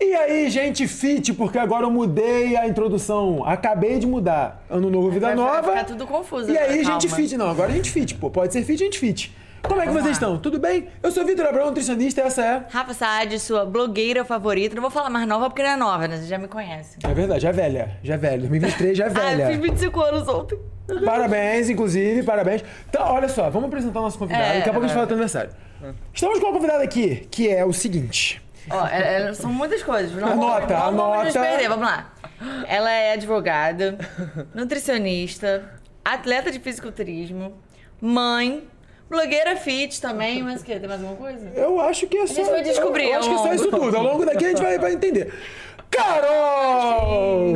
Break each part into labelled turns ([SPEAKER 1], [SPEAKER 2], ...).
[SPEAKER 1] E aí, gente fit, porque agora eu mudei a introdução. Acabei de mudar. Ano novo, vida
[SPEAKER 2] Vai- vai
[SPEAKER 1] nova.
[SPEAKER 2] ficar tudo confuso
[SPEAKER 1] E
[SPEAKER 2] agora,
[SPEAKER 1] aí, gente
[SPEAKER 2] calma.
[SPEAKER 1] fit, não. Agora gente fit, pô. Pode ser fit, gente fit. Como é que
[SPEAKER 2] Vamos
[SPEAKER 1] vocês
[SPEAKER 2] lá.
[SPEAKER 1] estão? Tudo bem? Eu sou Vitor Abrão, nutricionista, e essa é.
[SPEAKER 2] Rafa Saad, sua blogueira favorita. Não vou falar mais nova porque não é nova, né? Você já me conhece.
[SPEAKER 1] É verdade, já é velha. Já é velha. 2023 já é
[SPEAKER 2] Ah, eu
[SPEAKER 1] velha.
[SPEAKER 2] fiz 25 anos ontem.
[SPEAKER 1] Parabéns, inclusive, parabéns. Então, olha só, vamos apresentar o nosso convidado.
[SPEAKER 2] É,
[SPEAKER 1] Daqui a pouco a gente
[SPEAKER 2] é.
[SPEAKER 1] fala do aniversário. Estamos com uma convidada aqui, que é o seguinte.
[SPEAKER 2] Ó, é- é- são muitas coisas. Não
[SPEAKER 1] Anota,
[SPEAKER 2] vamos, não vamos nos
[SPEAKER 1] anota.
[SPEAKER 2] perder. Vamos lá. Ela é advogada, nutricionista, atleta de fisiculturismo, mãe, blogueira fit também, mas o quê? Tem mais alguma coisa?
[SPEAKER 1] Eu acho que é só.
[SPEAKER 2] gente vai descobrir
[SPEAKER 1] Eu, eu acho que é só isso tudo. Ao longo daqui a gente vai, vai entender. Carol!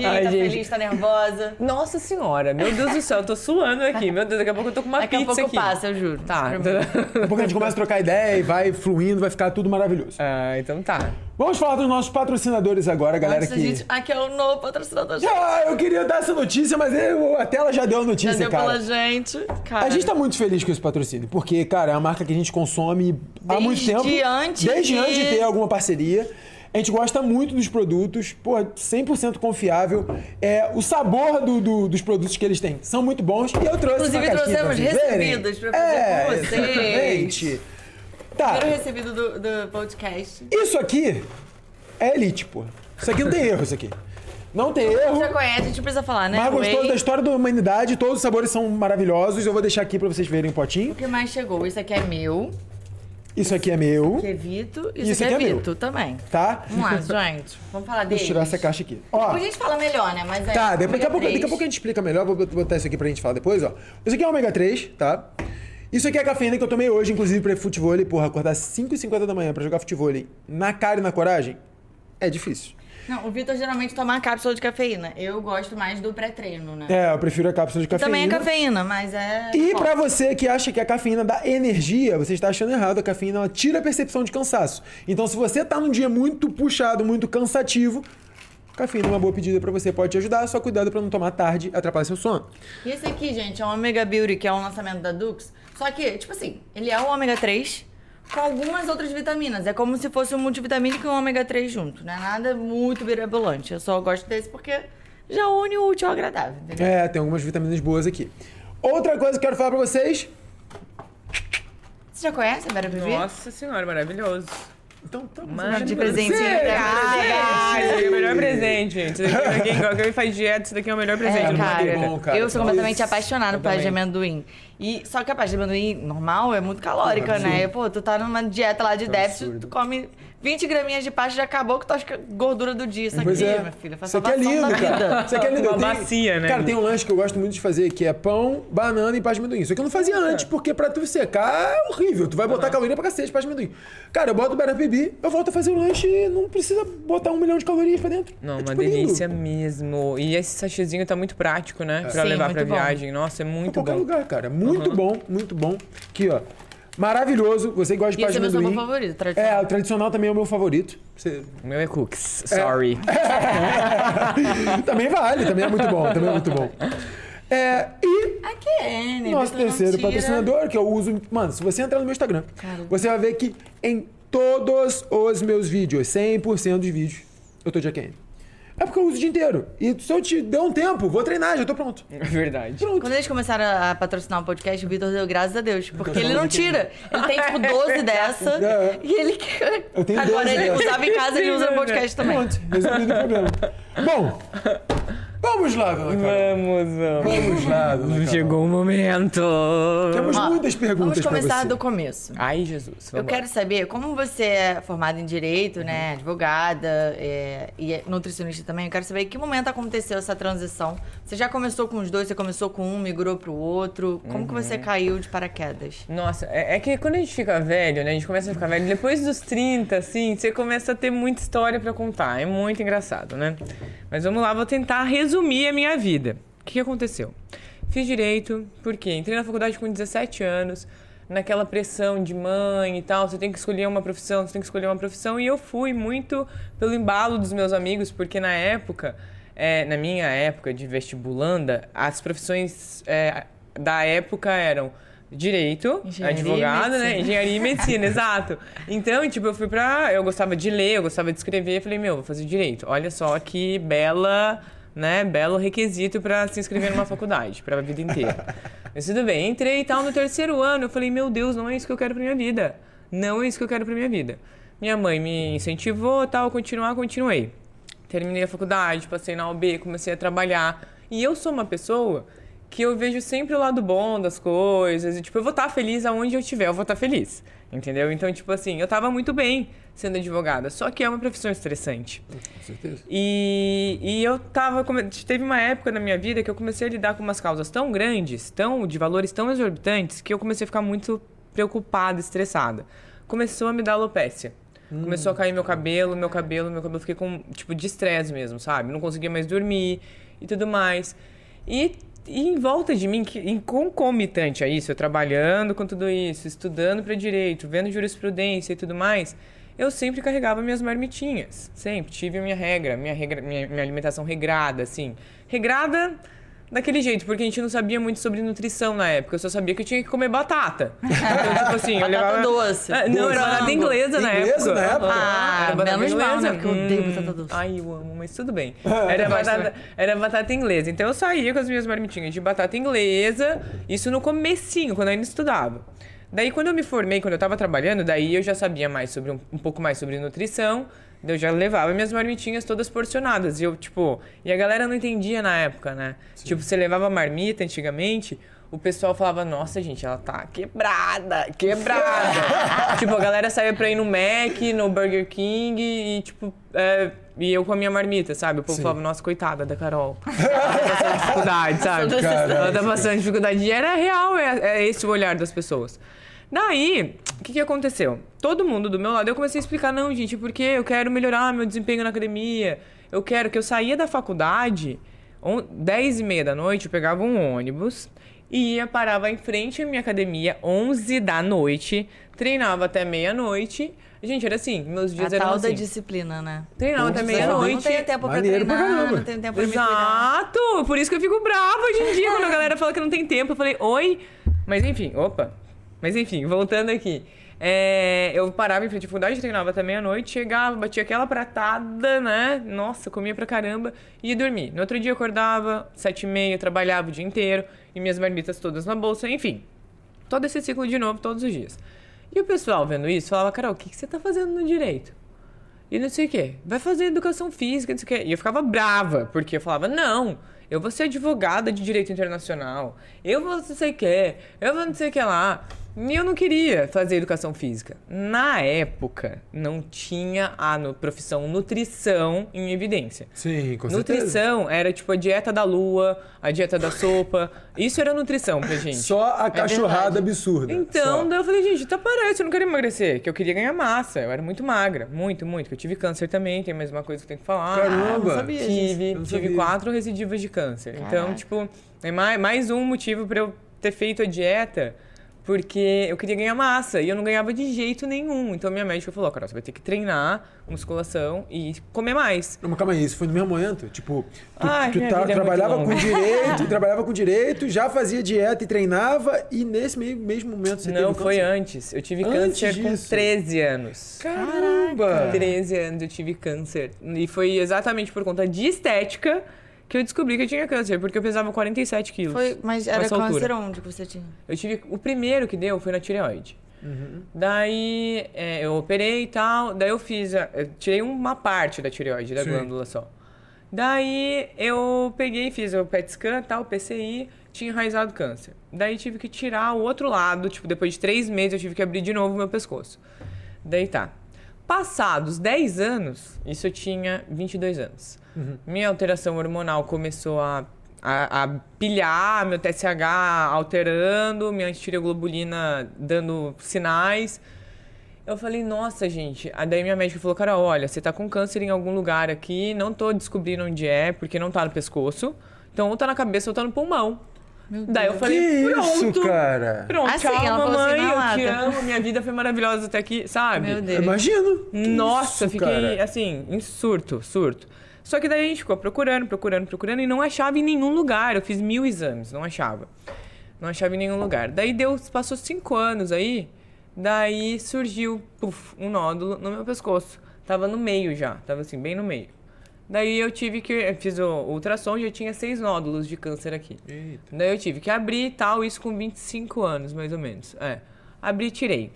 [SPEAKER 2] E aí,
[SPEAKER 3] Ai,
[SPEAKER 2] tá
[SPEAKER 3] gente.
[SPEAKER 2] feliz, tá nervosa?
[SPEAKER 3] Nossa senhora, meu Deus do céu, eu tô suando aqui. Meu Deus, daqui a pouco eu tô com uma
[SPEAKER 2] Daqui a
[SPEAKER 3] pizza
[SPEAKER 2] pouco
[SPEAKER 3] aqui.
[SPEAKER 2] passa, eu juro.
[SPEAKER 3] Tá.
[SPEAKER 1] Daqui a pouco a gente começa a trocar ideia e vai fluindo, vai ficar tudo maravilhoso.
[SPEAKER 3] ah, então tá.
[SPEAKER 1] Vamos falar dos nossos patrocinadores agora, galera.
[SPEAKER 2] Da
[SPEAKER 1] Que...
[SPEAKER 2] gente... Aqui é o novo patrocinador.
[SPEAKER 1] Ah, eu queria dar essa notícia, mas eu- a tela já deu a notícia,
[SPEAKER 2] Já deu
[SPEAKER 1] cara.
[SPEAKER 2] pela gente. Cara.
[SPEAKER 1] A gente tá muito feliz com esse patrocínio, porque, cara, é uma marca que a gente consome há
[SPEAKER 2] Desde
[SPEAKER 1] muito tempo.
[SPEAKER 2] antes
[SPEAKER 1] Desde
[SPEAKER 2] de-
[SPEAKER 1] antes de ter alguma parceria. A gente gosta muito dos produtos, pô, 100% confiável. É, o sabor do- do- dos produtos que eles têm são muito bons. E eu trouxe
[SPEAKER 2] Inclusive,
[SPEAKER 1] uma
[SPEAKER 2] trouxemos
[SPEAKER 1] pra vocês verem.
[SPEAKER 2] recebidos pra fazer
[SPEAKER 1] é,
[SPEAKER 2] com vocês.
[SPEAKER 1] Exatamente. Tá,
[SPEAKER 2] Primeiro recebido do, do podcast.
[SPEAKER 1] isso aqui é elite, pô. Isso aqui não tem erro, isso aqui. Não tem erro.
[SPEAKER 2] Já conhece, a gente precisa falar, né?
[SPEAKER 1] Mas gostou
[SPEAKER 2] Whey.
[SPEAKER 1] da história da humanidade, todos os sabores são maravilhosos. Eu vou deixar aqui pra vocês verem o potinho.
[SPEAKER 2] O que mais chegou? Isso aqui é meu,
[SPEAKER 1] Isso aqui é meu,
[SPEAKER 2] que é Vito, isso,
[SPEAKER 1] Isso
[SPEAKER 2] aqui é,
[SPEAKER 1] aqui é meu.
[SPEAKER 2] Vito também.
[SPEAKER 1] tá?
[SPEAKER 2] Vamos lá, gente. Vamos falar.
[SPEAKER 1] Deixa eu tirar essa caixa aqui. Ó,
[SPEAKER 2] Depois a gente fala melhor, né? Mas é
[SPEAKER 1] tá, depois, daqui, a pouco, daqui a pouco a gente explica melhor. Vou botar isso aqui pra gente falar depois, ó. Isso aqui é ômega 3, tá? Isso aqui é a cafeína que eu tomei hoje, inclusive, pra futebol. Porra, acordar 5h50 da manhã pra jogar futebol na cara e na coragem é difícil.
[SPEAKER 2] Não, o Vitor geralmente toma uma cápsula de cafeína. Eu gosto mais do pré-treino, né?
[SPEAKER 1] É, eu prefiro a cápsula de cafeína.
[SPEAKER 2] Também é cafeína, mas é.
[SPEAKER 1] E pra você que acha que a cafeína dá energia, você está achando errado. A cafeína ela tira a percepção de cansaço. Então, se você tá num dia muito puxado, muito cansativo, cafeína é uma boa pedida pra você, pode te ajudar. Só cuidado pra não tomar tarde e atrapalhar seu sono.
[SPEAKER 2] E esse aqui, gente, é o Omega Beauty, que é um lançamento da Dux. Só que, tipo assim, ele é o ômega 3 com algumas outras vitaminas. É como se fosse um multivitamínico e um ômega 3 junto, né? Nada muito mirabolante. Eu só gosto desse porque já une o útil ao agradável, entendeu?
[SPEAKER 1] É, tem algumas vitaminas boas aqui. Outra coisa que eu quero falar pra vocês.
[SPEAKER 2] Você já conhece a Vera?
[SPEAKER 3] Nossa senhora, maravilhoso.
[SPEAKER 1] Então, tá
[SPEAKER 3] Mano,
[SPEAKER 2] de presentinho pra
[SPEAKER 3] Ah, esse daqui é o melhor presente, gente. Daqui, pra quem, faz dieta, esse daqui é o melhor presente
[SPEAKER 2] É, cara,
[SPEAKER 1] bom, cara.
[SPEAKER 2] eu sou completamente
[SPEAKER 1] Isso.
[SPEAKER 2] apaixonada por pasta de amendoim. E, só que a pasta de amendoim normal é muito calórica,
[SPEAKER 1] Absurdo.
[SPEAKER 2] né? Pô, tu tá numa dieta lá de déficit,
[SPEAKER 1] absurdo.
[SPEAKER 2] tu come 20 graminhas de pasta, já acabou que tu acha que é gordura do dia. Isso aqui,
[SPEAKER 1] é.
[SPEAKER 2] minha filha, faz
[SPEAKER 1] Isso aqui é lindo, cara. Isso aqui é lindo.
[SPEAKER 3] Uma
[SPEAKER 1] tenho-
[SPEAKER 3] bacia, né?
[SPEAKER 1] Cara, tem um lanche que eu gosto muito de fazer, que é pão, banana e pasta de amendoim. Isso aqui eu não fazia antes, porque pra tu secar é horrível. Tu vai botar caloria pra cacete, pasta de amendoim. Cara, eu boto o Berapibi, eu volto a fazer o lanche e não precisa botar um milhão de calorias pra dentro.
[SPEAKER 3] Não,
[SPEAKER 1] É,
[SPEAKER 3] uma
[SPEAKER 1] tipo, lindo.
[SPEAKER 3] delícia mesmo. E esse sachêzinho tá muito prático, né? Pra
[SPEAKER 2] Sim,
[SPEAKER 3] levar pra
[SPEAKER 2] bom.
[SPEAKER 3] viagem. Nossa, é
[SPEAKER 1] Em
[SPEAKER 3] muito
[SPEAKER 1] qualquer
[SPEAKER 3] bom.
[SPEAKER 1] lugar, cara. Muito bom, muito bom. Aqui, ó. Maravilhoso. Você que gosta de
[SPEAKER 2] esse é meu
[SPEAKER 1] amendoim.
[SPEAKER 2] sabor favorito,
[SPEAKER 1] É,
[SPEAKER 2] tradicional.
[SPEAKER 1] o tradicional também é o meu favorito. Você-
[SPEAKER 3] O meu é cookies. Sorry.
[SPEAKER 1] também vale, também é muito bom, também é muito bom. É, e
[SPEAKER 2] Aqui é, né?
[SPEAKER 1] nosso
[SPEAKER 2] Vitor não
[SPEAKER 1] terceiro
[SPEAKER 2] tira.
[SPEAKER 1] patrocinador, que eu uso. Mano, se você entrar no meu Instagram,
[SPEAKER 2] Cara.
[SPEAKER 1] você vai ver que em todos os meus vídeos, 100% dos vídeos, eu tô de AQN. É porque eu uso o dia inteiro. E se eu te der um tempo, vou treinar, já tô pronto.
[SPEAKER 3] É verdade.
[SPEAKER 1] Pronto.
[SPEAKER 2] Quando eles começaram a patrocinar o podcast, o Vitor deu graças a Deus. Porque ele não tira. Ele tem, tipo, 12 dessa.
[SPEAKER 1] É.
[SPEAKER 2] E ele quer.
[SPEAKER 1] Eu tenho
[SPEAKER 2] Agora
[SPEAKER 1] 12
[SPEAKER 2] ele
[SPEAKER 1] dessa.
[SPEAKER 2] usava em casa, ele usa no podcast também.
[SPEAKER 1] Pronto, resolvido o problema. Bom, vamos lá, dona Carol.
[SPEAKER 3] Vamos, vamos.
[SPEAKER 1] Vamos lá, dona Carol.
[SPEAKER 3] Chegou o momento.
[SPEAKER 1] Temos
[SPEAKER 2] Ó,
[SPEAKER 1] muitas perguntas
[SPEAKER 2] Vamos começar
[SPEAKER 1] você.
[SPEAKER 2] do começo.
[SPEAKER 3] Ai, Jesus.
[SPEAKER 2] Eu
[SPEAKER 3] Vamos
[SPEAKER 2] quero saber, como você é formada em Direito, né, advogada é, e é nutricionista também, eu quero saber em que momento aconteceu essa transição. Você já começou com os dois, você começou com um, migrou pro outro. Como que
[SPEAKER 1] Uhum.
[SPEAKER 2] você caiu de paraquedas?
[SPEAKER 3] Nossa, é, é que quando a gente fica velho, né? A gente começa a ficar velho, depois dos 30, assim, você começa a ter muita história pra contar. É muito engraçado, né? Mas vamos lá, vou tentar resumir a minha vida. O que aconteceu? Fiz direito, por quê? Entrei na faculdade com 17 anos, naquela pressão de mãe e tal, você tem que escolher uma profissão, você tem que escolher uma profissão, e eu fui muito pelo embalo dos meus amigos, porque na época, é, na minha época de vestibulanda, as profissões é, da época eram direito,
[SPEAKER 2] Engenharia
[SPEAKER 3] advogado, né? Engenharia e medicina, exato. Então, tipo, eu fui pra. Eu gostava de ler, eu gostava de escrever. Falei, meu, vou fazer direito. Olha só que bela, né? Belo requisito pra se inscrever numa faculdade, pra vida inteira. Mas tudo bem, entrei e tal no terceiro ano. Eu falei, meu Deus, não é isso que eu quero pra minha vida. Não é isso que eu quero pra minha vida. Minha mãe me incentivou, tal, continuar, continuei. Terminei a faculdade, passei na UB, comecei a trabalhar. E eu sou uma pessoa que eu vejo sempre o lado bom das coisas. E, tipo, eu vou estar feliz aonde eu estiver, eu vou estar feliz. Entendeu? Então, tipo assim, eu tava muito bem sendo advogada. Só que é uma profissão estressante.
[SPEAKER 1] Com certeza.
[SPEAKER 3] E, e eu tava. Teve uma época na minha vida que eu comecei a lidar com umas causas tão grandes, tão de valores tão exorbitantes, que eu comecei a ficar muito preocupada, estressada. Começou a me dar alopecia. Começou a cair meu cabelo, meu cabelo, meu cabelo. Fiquei com, tipo, de estresse mesmo, sabe? Não conseguia mais dormir e tudo mais. E, e em volta de mim, que, concomitante a isso, eu trabalhando com tudo isso, estudando para direito, vendo jurisprudência e tudo mais, eu sempre carregava minhas marmitinhas. Sempre. Tive a minha regra, minha, regra, minha, minha alimentação regrada, assim. Regrada daquele jeito, porque a gente não sabia muito sobre nutrição na época. Eu só sabia que eu tinha que comer batata. Então, tipo assim, eu
[SPEAKER 2] Batata
[SPEAKER 3] levava...
[SPEAKER 2] doce.
[SPEAKER 3] Ah, não, era batata inglesa na
[SPEAKER 1] Inglesa
[SPEAKER 3] época.
[SPEAKER 1] na época?
[SPEAKER 2] Ah,
[SPEAKER 3] Era batata
[SPEAKER 2] menos mal, né?
[SPEAKER 3] inglesa.
[SPEAKER 2] Porque eu odeio
[SPEAKER 3] Hum,
[SPEAKER 2] batata doce.
[SPEAKER 3] Ai, eu amo, mas tudo bem. Era batata, era batata inglesa. Então eu saía com as minhas marmitinhas de batata inglesa, isso no comecinho, quando eu ainda estudava. Daí quando eu me formei, quando eu tava trabalhando, daí eu já sabia mais sobre um, um pouco mais sobre nutrição. Eu já levava minhas marmitinhas todas porcionadas. E eu, tipo, e a galera não entendia na época, né? Tipo, você levava marmita antigamente, o pessoal falava, nossa, gente, ela tá quebrada, quebrada. tipo, a galera saía pra ir no Mac, no Burger King e, tipo, é, e eu com a minha marmita, sabe? O povo
[SPEAKER 1] Sim.
[SPEAKER 3] falava, nossa, coitada da Carol. Ela tá passando dificuldade, sabe?
[SPEAKER 1] Caralho.
[SPEAKER 3] Ela tá passando dificuldade. E era real, é, é esse o olhar das pessoas. Daí, o que, que aconteceu? Todo mundo do meu lado, eu comecei a explicar, não, gente, porque eu quero melhorar meu desempenho na academia. Eu quero que eu saía da faculdade, on- 10 e meia da noite, eu pegava um ônibus e ia, parava em frente à minha academia, 11 da noite, treinava até meia-noite. Gente, era assim, meus
[SPEAKER 2] A
[SPEAKER 3] dias eram
[SPEAKER 2] tal da
[SPEAKER 3] assim.
[SPEAKER 2] disciplina, né?
[SPEAKER 3] Treinava até
[SPEAKER 2] Eu não
[SPEAKER 3] meia-noite.
[SPEAKER 2] tenho tempo pra
[SPEAKER 1] Maneiro pra
[SPEAKER 2] treinar,
[SPEAKER 1] caramba.
[SPEAKER 2] não tenho tempo pra.
[SPEAKER 3] Exato! Por isso que eu fico brava hoje em dia quando a galera fala que não tem tempo. Eu falei, oi. Mas enfim, opa. Mas enfim, voltando aqui. É, eu parava em frente à faculdade, treinava até meia-noite, chegava, batia aquela pratada, né? Nossa, comia pra caramba e ia dormir. No outro dia acordava, sete e meia, trabalhava o dia inteiro, e minhas marmitas todas na bolsa, enfim. Todo esse ciclo de novo, todos os dias. E o pessoal vendo isso falava, Carol, o que, que você tá fazendo no direito? E não sei o quê. Vai fazer educação física, não sei o quê. E eu ficava brava, porque eu falava, não, eu vou ser advogada de direito internacional. Eu vou não sei o quê. Eu vou não sei o que lá. E eu não queria fazer educação física. Na época, não tinha a no- profissão nutrição em evidência.
[SPEAKER 1] Sim, com certeza.
[SPEAKER 3] Nutrição era tipo a dieta da lua, a dieta da sopa. Isso era nutrição pra gente.
[SPEAKER 1] Só a cachorrada
[SPEAKER 2] verdade.
[SPEAKER 1] absurda.
[SPEAKER 3] Então, eu falei, gente, tá parece, eu não quero emagrecer, que eu queria ganhar massa. Eu era muito magra, muito, muito. Que eu tive câncer também, tem mais uma coisa que eu tenho que falar.
[SPEAKER 1] Caramba.
[SPEAKER 2] não sabia.
[SPEAKER 3] Tive, tive
[SPEAKER 1] sabia.
[SPEAKER 3] quatro recidivas de câncer. Então,
[SPEAKER 2] Caraca.
[SPEAKER 3] tipo, é mais, mais um motivo pra eu ter feito a dieta, porque eu queria ganhar massa e eu não ganhava de jeito nenhum. Então, minha médica falou, cara, você vai ter que treinar musculação e comer mais.
[SPEAKER 1] Não, mas calma aí, isso foi no mesmo momento? Tipo, tu,
[SPEAKER 3] Ai,
[SPEAKER 1] tu tá-
[SPEAKER 3] é
[SPEAKER 1] trabalhava
[SPEAKER 3] longa.
[SPEAKER 1] com direito, trabalhava com direito, já fazia dieta e treinava, e nesse mesmo momento você
[SPEAKER 3] não, foi
[SPEAKER 1] câncer?
[SPEAKER 3] antes. Eu tive
[SPEAKER 1] Antes
[SPEAKER 3] câncer com
[SPEAKER 1] disso?
[SPEAKER 3] 13 anos.
[SPEAKER 1] Caramba!
[SPEAKER 3] 13 anos eu tive câncer. E foi exatamente por conta de estética que eu descobri que eu tinha câncer, porque eu pesava 47 quilos.
[SPEAKER 2] Foi, mas era
[SPEAKER 3] Nessa altura.
[SPEAKER 2] câncer onde que você tinha?
[SPEAKER 3] Eu tive. O primeiro que deu foi na tireoide. Daí é, eu operei e tal. Daí eu fiz. a- eu tirei uma parte da tireoide, da
[SPEAKER 1] Sim.
[SPEAKER 3] glândula só. Daí eu peguei e fiz o PET scan e tal, PCI, tinha enraizado câncer. Daí tive que tirar o outro lado, tipo, depois de três meses eu tive que abrir de novo o meu pescoço. Daí tá. Passados 10 anos, isso eu tinha 22 anos. Minha alteração hormonal começou a, a, a pilhar, meu TSH alterando, minha antireoglobulina dando sinais. Eu falei, nossa, gente. Aí daí minha médica falou, cara, olha, você tá com câncer em algum lugar aqui, não tô descobrindo onde é, porque não tá no pescoço. Então, ou tá na cabeça ou tá no pulmão. Daí eu falei,
[SPEAKER 1] que
[SPEAKER 3] pronto.
[SPEAKER 1] isso, cara?
[SPEAKER 3] Pronto,
[SPEAKER 2] Assim,
[SPEAKER 3] tchau,
[SPEAKER 2] ela falou
[SPEAKER 3] mamãe,
[SPEAKER 2] assim,
[SPEAKER 3] eu te
[SPEAKER 2] lata.
[SPEAKER 3] amo, minha vida foi maravilhosa até aqui, sabe?
[SPEAKER 2] Meu Deus.
[SPEAKER 1] Imagino.
[SPEAKER 3] Nossa,
[SPEAKER 1] isso,
[SPEAKER 3] fiquei
[SPEAKER 1] cara?
[SPEAKER 3] assim, em surto, surto. Só que daí a gente ficou procurando, procurando, procurando e não achava em nenhum lugar. Eu fiz mil exames, não achava. Não achava em nenhum lugar. Daí deu, passou cinco anos aí, daí surgiu puf, um nódulo no meu pescoço. Tava no meio já, tava assim, bem no meio. Daí eu tive que. Eu fiz o ultrassom e já tinha seis nódulos de câncer aqui.
[SPEAKER 1] Eita.
[SPEAKER 3] Daí eu tive que abrir e tal, isso com 25 anos, mais ou menos. É. Abri e tirei.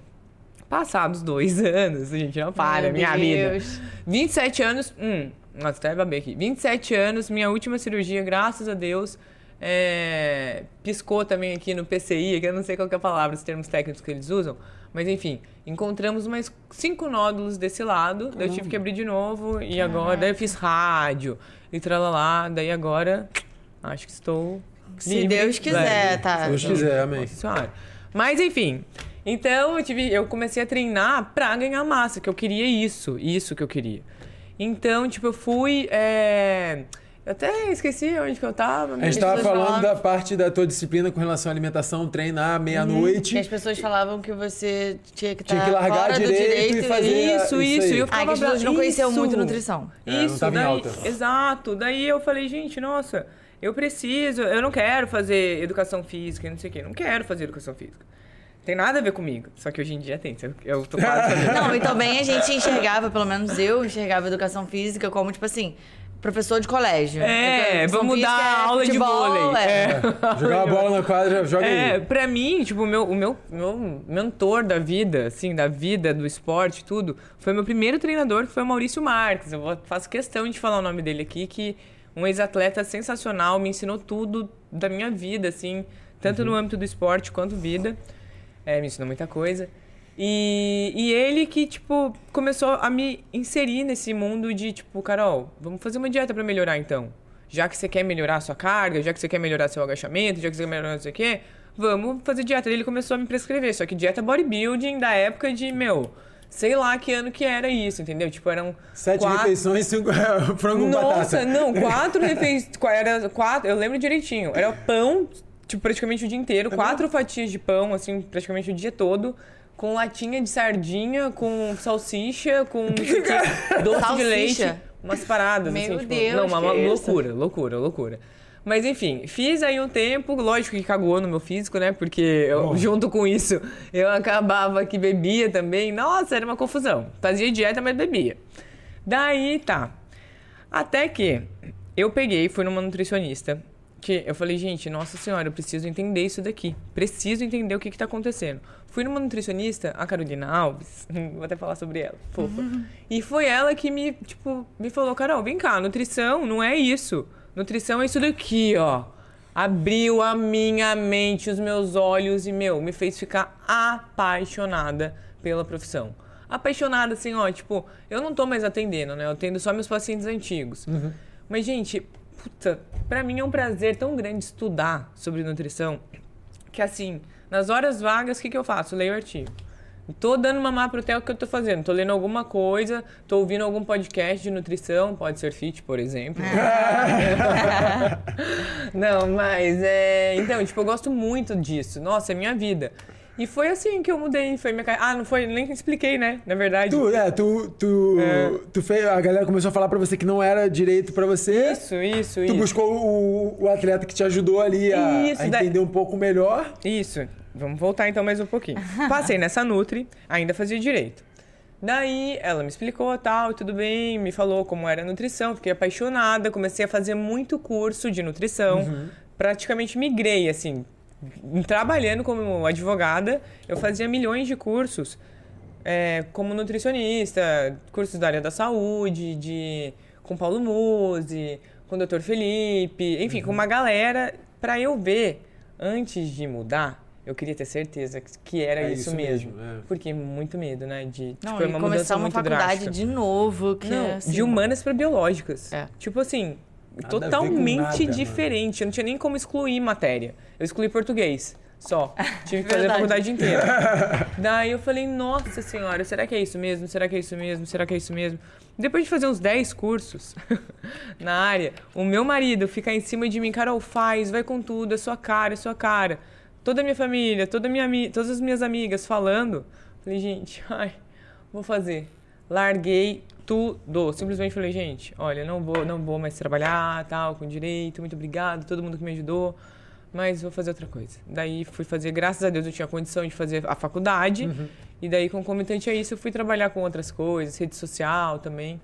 [SPEAKER 3] Passados dois anos, a gente não para,
[SPEAKER 2] Meu
[SPEAKER 3] minha
[SPEAKER 2] Deus.
[SPEAKER 3] vida. 27 anos. Hum, nossa, até babei aqui. 27 anos, minha última cirurgia, graças a Deus. é, piscou também aqui no PCI, que eu não sei qual que é a palavra, os termos técnicos que eles usam. Mas enfim, encontramos mais cinco nódulos desse lado. Daí eu tive que abrir de novo. E agora, daí eu fiz rádio e tralalá. Daí agora, acho que estou.
[SPEAKER 2] Se
[SPEAKER 3] livre,
[SPEAKER 2] Deus quiser,
[SPEAKER 3] leve.
[SPEAKER 2] tá?
[SPEAKER 1] Se Deus quiser, amém.
[SPEAKER 3] Nossa Senhora. Mas enfim, então eu, tive, eu comecei a treinar pra ganhar massa, que eu queria isso, isso que eu queria. Então, tipo, eu fui. é, Eu até esqueci onde que eu tava.
[SPEAKER 1] A gente
[SPEAKER 2] As
[SPEAKER 1] tava
[SPEAKER 2] pessoas
[SPEAKER 1] falando
[SPEAKER 2] falavam-
[SPEAKER 1] da parte da tua disciplina com relação à alimentação, treinar meia-noite.
[SPEAKER 2] Que as pessoas falavam que você tinha que
[SPEAKER 1] Tinha
[SPEAKER 2] estar
[SPEAKER 1] que largar
[SPEAKER 2] fora
[SPEAKER 1] direito
[SPEAKER 2] do direito
[SPEAKER 1] e fazer-
[SPEAKER 3] Isso,
[SPEAKER 1] isso
[SPEAKER 3] isso.
[SPEAKER 1] aí.
[SPEAKER 3] E eu
[SPEAKER 2] Ah,
[SPEAKER 3] ficava
[SPEAKER 2] que as pessoas não conheciam
[SPEAKER 3] isso.
[SPEAKER 2] muito nutrição.
[SPEAKER 1] É, não
[SPEAKER 3] Isso,
[SPEAKER 1] em
[SPEAKER 3] daí,
[SPEAKER 1] alta.
[SPEAKER 3] exato. Daí eu falei, gente, nossa, eu preciso, eu não quero fazer educação física, e não sei o quê, não quero fazer educação física. Tem nada a ver comigo. Só que hoje em dia tem. Eu tô quase fazendo.
[SPEAKER 2] Não, e também a gente enxergava, pelo menos eu enxergava educação física como, tipo assim, professor de colégio.
[SPEAKER 3] É, vamos dar
[SPEAKER 2] é
[SPEAKER 3] aula de
[SPEAKER 2] futebol,
[SPEAKER 3] vôlei.
[SPEAKER 2] É.
[SPEAKER 1] Jogar a bola na quadra, joga
[SPEAKER 3] É,
[SPEAKER 1] aí.
[SPEAKER 3] pra mim, tipo, o meu, o meu, meu mentor da vida, assim, da vida, do esporte, tudo, foi meu primeiro treinador, que foi o Maurício Marques. Eu vou- faço questão de falar o nome dele aqui, que um ex-atleta sensacional, me ensinou tudo da minha vida, assim, tanto no âmbito do esporte quanto vida. É, me ensinou muita coisa. E, e ele que, tipo, começou a me inserir nesse mundo de, tipo, Carol, vamos fazer uma dieta pra melhorar então. Já que você quer melhorar a sua carga, já que você quer melhorar seu agachamento, já que você quer melhorar não sei o quê, vamos fazer dieta. Ele começou a me prescrever, só que dieta bodybuilding da época de, meu, sei lá que ano que era isso, entendeu? Tipo, eram
[SPEAKER 1] Sete
[SPEAKER 3] quatro...
[SPEAKER 1] refeições, cinco frango
[SPEAKER 3] Nossa,
[SPEAKER 1] batata.
[SPEAKER 3] não, quatro refeições. Era quatro, eu lembro direitinho. Era pão, tipo, praticamente o dia inteiro, quatro fatias de pão, assim, praticamente o dia todo. Com latinha de sardinha, com salsicha, com não sei o quê, doce de
[SPEAKER 2] Salsicha?
[SPEAKER 3] leite. Umas paradas,
[SPEAKER 2] Meu
[SPEAKER 3] assim, tipo,
[SPEAKER 2] Deus,
[SPEAKER 3] não, uma,
[SPEAKER 2] que
[SPEAKER 3] uma
[SPEAKER 2] é isso?
[SPEAKER 3] loucura, loucura, loucura. Mas enfim, fiz aí um tempo, lógico que cagou no meu físico, né? Porque eu, junto com isso eu acabava que bebia também. Nossa, era uma confusão. Fazia dieta, mas bebia. Daí tá. Até que eu peguei e fui numa nutricionista. Que eu falei, gente, nossa senhora, eu preciso entender isso daqui. Preciso entender o que, que tá acontecendo. Fui numa nutricionista, a Carolina Alves, vou até falar sobre ela, fofa. E foi ela que me, tipo, me falou, Carol, vem cá, nutrição não é isso. Nutrição é isso daqui, ó. Abriu a minha mente, os meus olhos e, meu, me fez ficar apaixonada pela profissão. Apaixonada, assim, ó, tipo, eu não tô mais atendendo, né? Eu atendo só meus pacientes antigos. Mas, gente, puta, pra mim é um prazer tão grande estudar sobre nutrição que, assim, nas horas vagas, o que, que eu faço? Leio artigo. Tô dando mamar pro Theo o que eu tô fazendo. Tô lendo alguma coisa, tô ouvindo algum podcast de nutrição, pode ser fit, por exemplo. Não, mas é. Então, tipo, eu gosto muito disso. Nossa, é minha vida. E foi assim que eu mudei. Foi minha Ah, não foi. Nem expliquei, né? Na verdade.
[SPEAKER 1] Tu, é, tu, tu,
[SPEAKER 3] É.
[SPEAKER 1] tu fez, a galera começou a falar pra você que não era direito pra você.
[SPEAKER 3] Isso, isso,
[SPEAKER 1] Tu
[SPEAKER 3] isso.
[SPEAKER 1] buscou o, o atleta que te ajudou ali a,
[SPEAKER 3] Isso,
[SPEAKER 1] a
[SPEAKER 3] daí-
[SPEAKER 1] entender um pouco melhor.
[SPEAKER 3] Isso. Vamos voltar então mais um pouquinho. Passei nessa Nutri, ainda fazia direito. Daí ela me explicou tal, e tudo bem, me falou como era a nutrição, fiquei apaixonada, comecei a fazer muito curso de nutrição, praticamente migrei, assim, trabalhando como advogada, eu fazia milhões de cursos, é, como nutricionista, cursos da área da saúde, de com Paulo Musi, com o Dr. Felipe, enfim, com uma galera para eu ver antes de mudar. Eu queria ter certeza que- que era
[SPEAKER 1] É
[SPEAKER 3] isso,
[SPEAKER 1] isso
[SPEAKER 3] mesmo.
[SPEAKER 1] mesmo, é.
[SPEAKER 3] Porque muito medo, né? De
[SPEAKER 2] Não,
[SPEAKER 3] tipo, é
[SPEAKER 2] e
[SPEAKER 3] uma
[SPEAKER 2] começar
[SPEAKER 3] mudança
[SPEAKER 2] uma
[SPEAKER 3] muito
[SPEAKER 2] faculdade
[SPEAKER 3] drástica.
[SPEAKER 2] de novo, que
[SPEAKER 3] Não,
[SPEAKER 2] é assim,
[SPEAKER 3] de humanas para biológicas.
[SPEAKER 2] É.
[SPEAKER 3] Tipo assim,
[SPEAKER 1] Nada
[SPEAKER 3] totalmente
[SPEAKER 1] nada, mano.
[SPEAKER 3] diferente. Eu não tinha nem como excluir matéria. Eu excluí português. Só. Tive que fazer a faculdade inteira. Daí eu falei, nossa senhora, será que é isso mesmo? Será que é isso mesmo? Será que é isso mesmo? Depois de fazer uns 10 cursos na área, o meu marido fica em cima de mim, Carol, faz, vai com tudo, é sua cara, é sua cara. Toda a minha família, toda a minha, todas as minhas amigas falando. Falei, gente, ai, vou fazer. Larguei tudo. Simplesmente falei, gente, olha, não vou, não vou mais trabalhar, tal, com direito, muito obrigado, todo mundo que me ajudou. mas vou fazer outra coisa. Daí fui fazer, graças a Deus eu tinha condição de fazer a faculdade. E daí, concomitante a isso, eu fui trabalhar com outras coisas, rede social também.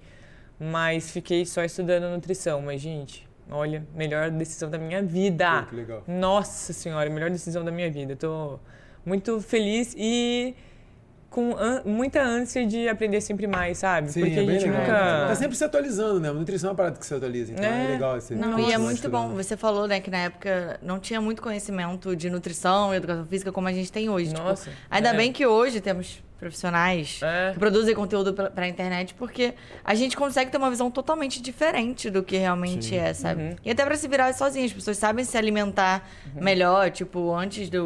[SPEAKER 3] Mas fiquei só estudando nutrição. Mas, gente, olha, melhor decisão da minha vida.
[SPEAKER 1] Pô, que legal.
[SPEAKER 3] Nossa senhora, melhor decisão da minha vida. Tô muito feliz e com ân- muita ânsia de aprender sempre mais, sabe?
[SPEAKER 1] Sim,
[SPEAKER 3] Porque
[SPEAKER 1] é
[SPEAKER 3] a
[SPEAKER 1] bem
[SPEAKER 3] gente
[SPEAKER 1] legal.
[SPEAKER 3] nunca.
[SPEAKER 1] Tá sempre se atualizando, né? A nutrição é uma parada que se atualiza, então é,
[SPEAKER 3] É.
[SPEAKER 1] legal. Você
[SPEAKER 2] Não, e é muito bom. Você falou, né, que na época não tinha muito conhecimento de nutrição e educação física como a gente tem hoje. Tipo,
[SPEAKER 3] Nossa,
[SPEAKER 2] ainda
[SPEAKER 3] é.
[SPEAKER 2] bem que hoje temos profissionais
[SPEAKER 3] É.
[SPEAKER 2] que produzem conteúdo pra, pra internet, porque a gente consegue ter uma visão totalmente diferente do que realmente é, sabe?
[SPEAKER 3] Uhum.
[SPEAKER 2] E até pra se virar sozinho, as pessoas sabem se alimentar
[SPEAKER 3] Uhum.
[SPEAKER 2] melhor, tipo, antes de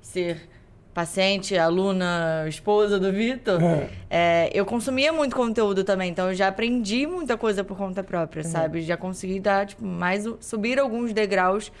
[SPEAKER 2] ser paciente, aluna, esposa do Vitor, é, eu consumia muito conteúdo também, então eu já aprendi muita coisa por conta própria,
[SPEAKER 3] Uhum.
[SPEAKER 2] sabe? Já consegui dar, tipo, mais, subir alguns degraus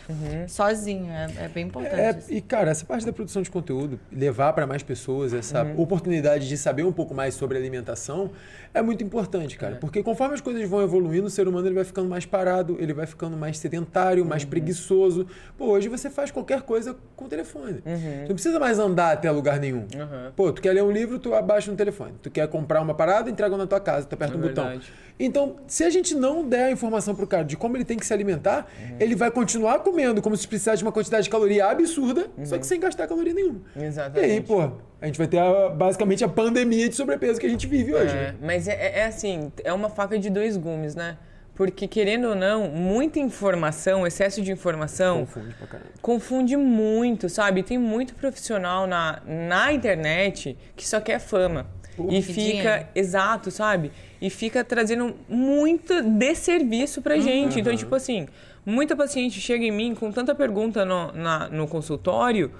[SPEAKER 2] sozinho, é, é bem importante.
[SPEAKER 1] É,
[SPEAKER 2] isso.
[SPEAKER 1] e cara, essa parte da produção de conteúdo, levar para mais pessoas essa
[SPEAKER 3] Uhum.
[SPEAKER 1] oportunidade de saber um pouco mais sobre alimentação é muito importante,
[SPEAKER 3] É.
[SPEAKER 1] cara. Porque conforme as coisas vão evoluindo, o ser humano ele vai ficando mais parado, ele vai ficando mais sedentário,
[SPEAKER 3] Uhum.
[SPEAKER 1] mais preguiçoso. Pô, hoje você faz qualquer coisa com o telefone.
[SPEAKER 3] Uhum.
[SPEAKER 1] Você não precisa mais andar até lugar nenhum.
[SPEAKER 3] Aham.
[SPEAKER 1] Pô, tu quer ler um livro, tu abaixa no telefone. Tu quer comprar uma parada, entrega na tua casa, tu aperta
[SPEAKER 3] É
[SPEAKER 1] um botão.
[SPEAKER 3] verdade.
[SPEAKER 1] Então, se a gente não der a informação pro cara de como ele tem que se alimentar,
[SPEAKER 3] Uhum.
[SPEAKER 1] ele vai continuar comendo como se precisasse de uma quantidade de caloria absurda, só que sem gastar caloria nenhuma.
[SPEAKER 3] Uhum. Exatamente.
[SPEAKER 1] E aí, pô, a gente vai ter a- basicamente a pandemia de sobrepeso que a gente vive hoje.
[SPEAKER 3] É,
[SPEAKER 1] né?
[SPEAKER 3] mas é, é- assim, é uma faca de dois gumes, né? Porque, querendo ou não, muita informação, excesso de informação,
[SPEAKER 1] Confunde pra caramba.
[SPEAKER 3] confunde muito, sabe? Tem muito profissional na, na internet que só quer fama. e
[SPEAKER 2] que
[SPEAKER 3] fica,
[SPEAKER 2] dinheiro.
[SPEAKER 3] exato, sabe? E fica trazendo muito desserviço pra gente. Então, tipo assim, muita paciente chega em mim com tanta pergunta no, na- no consultório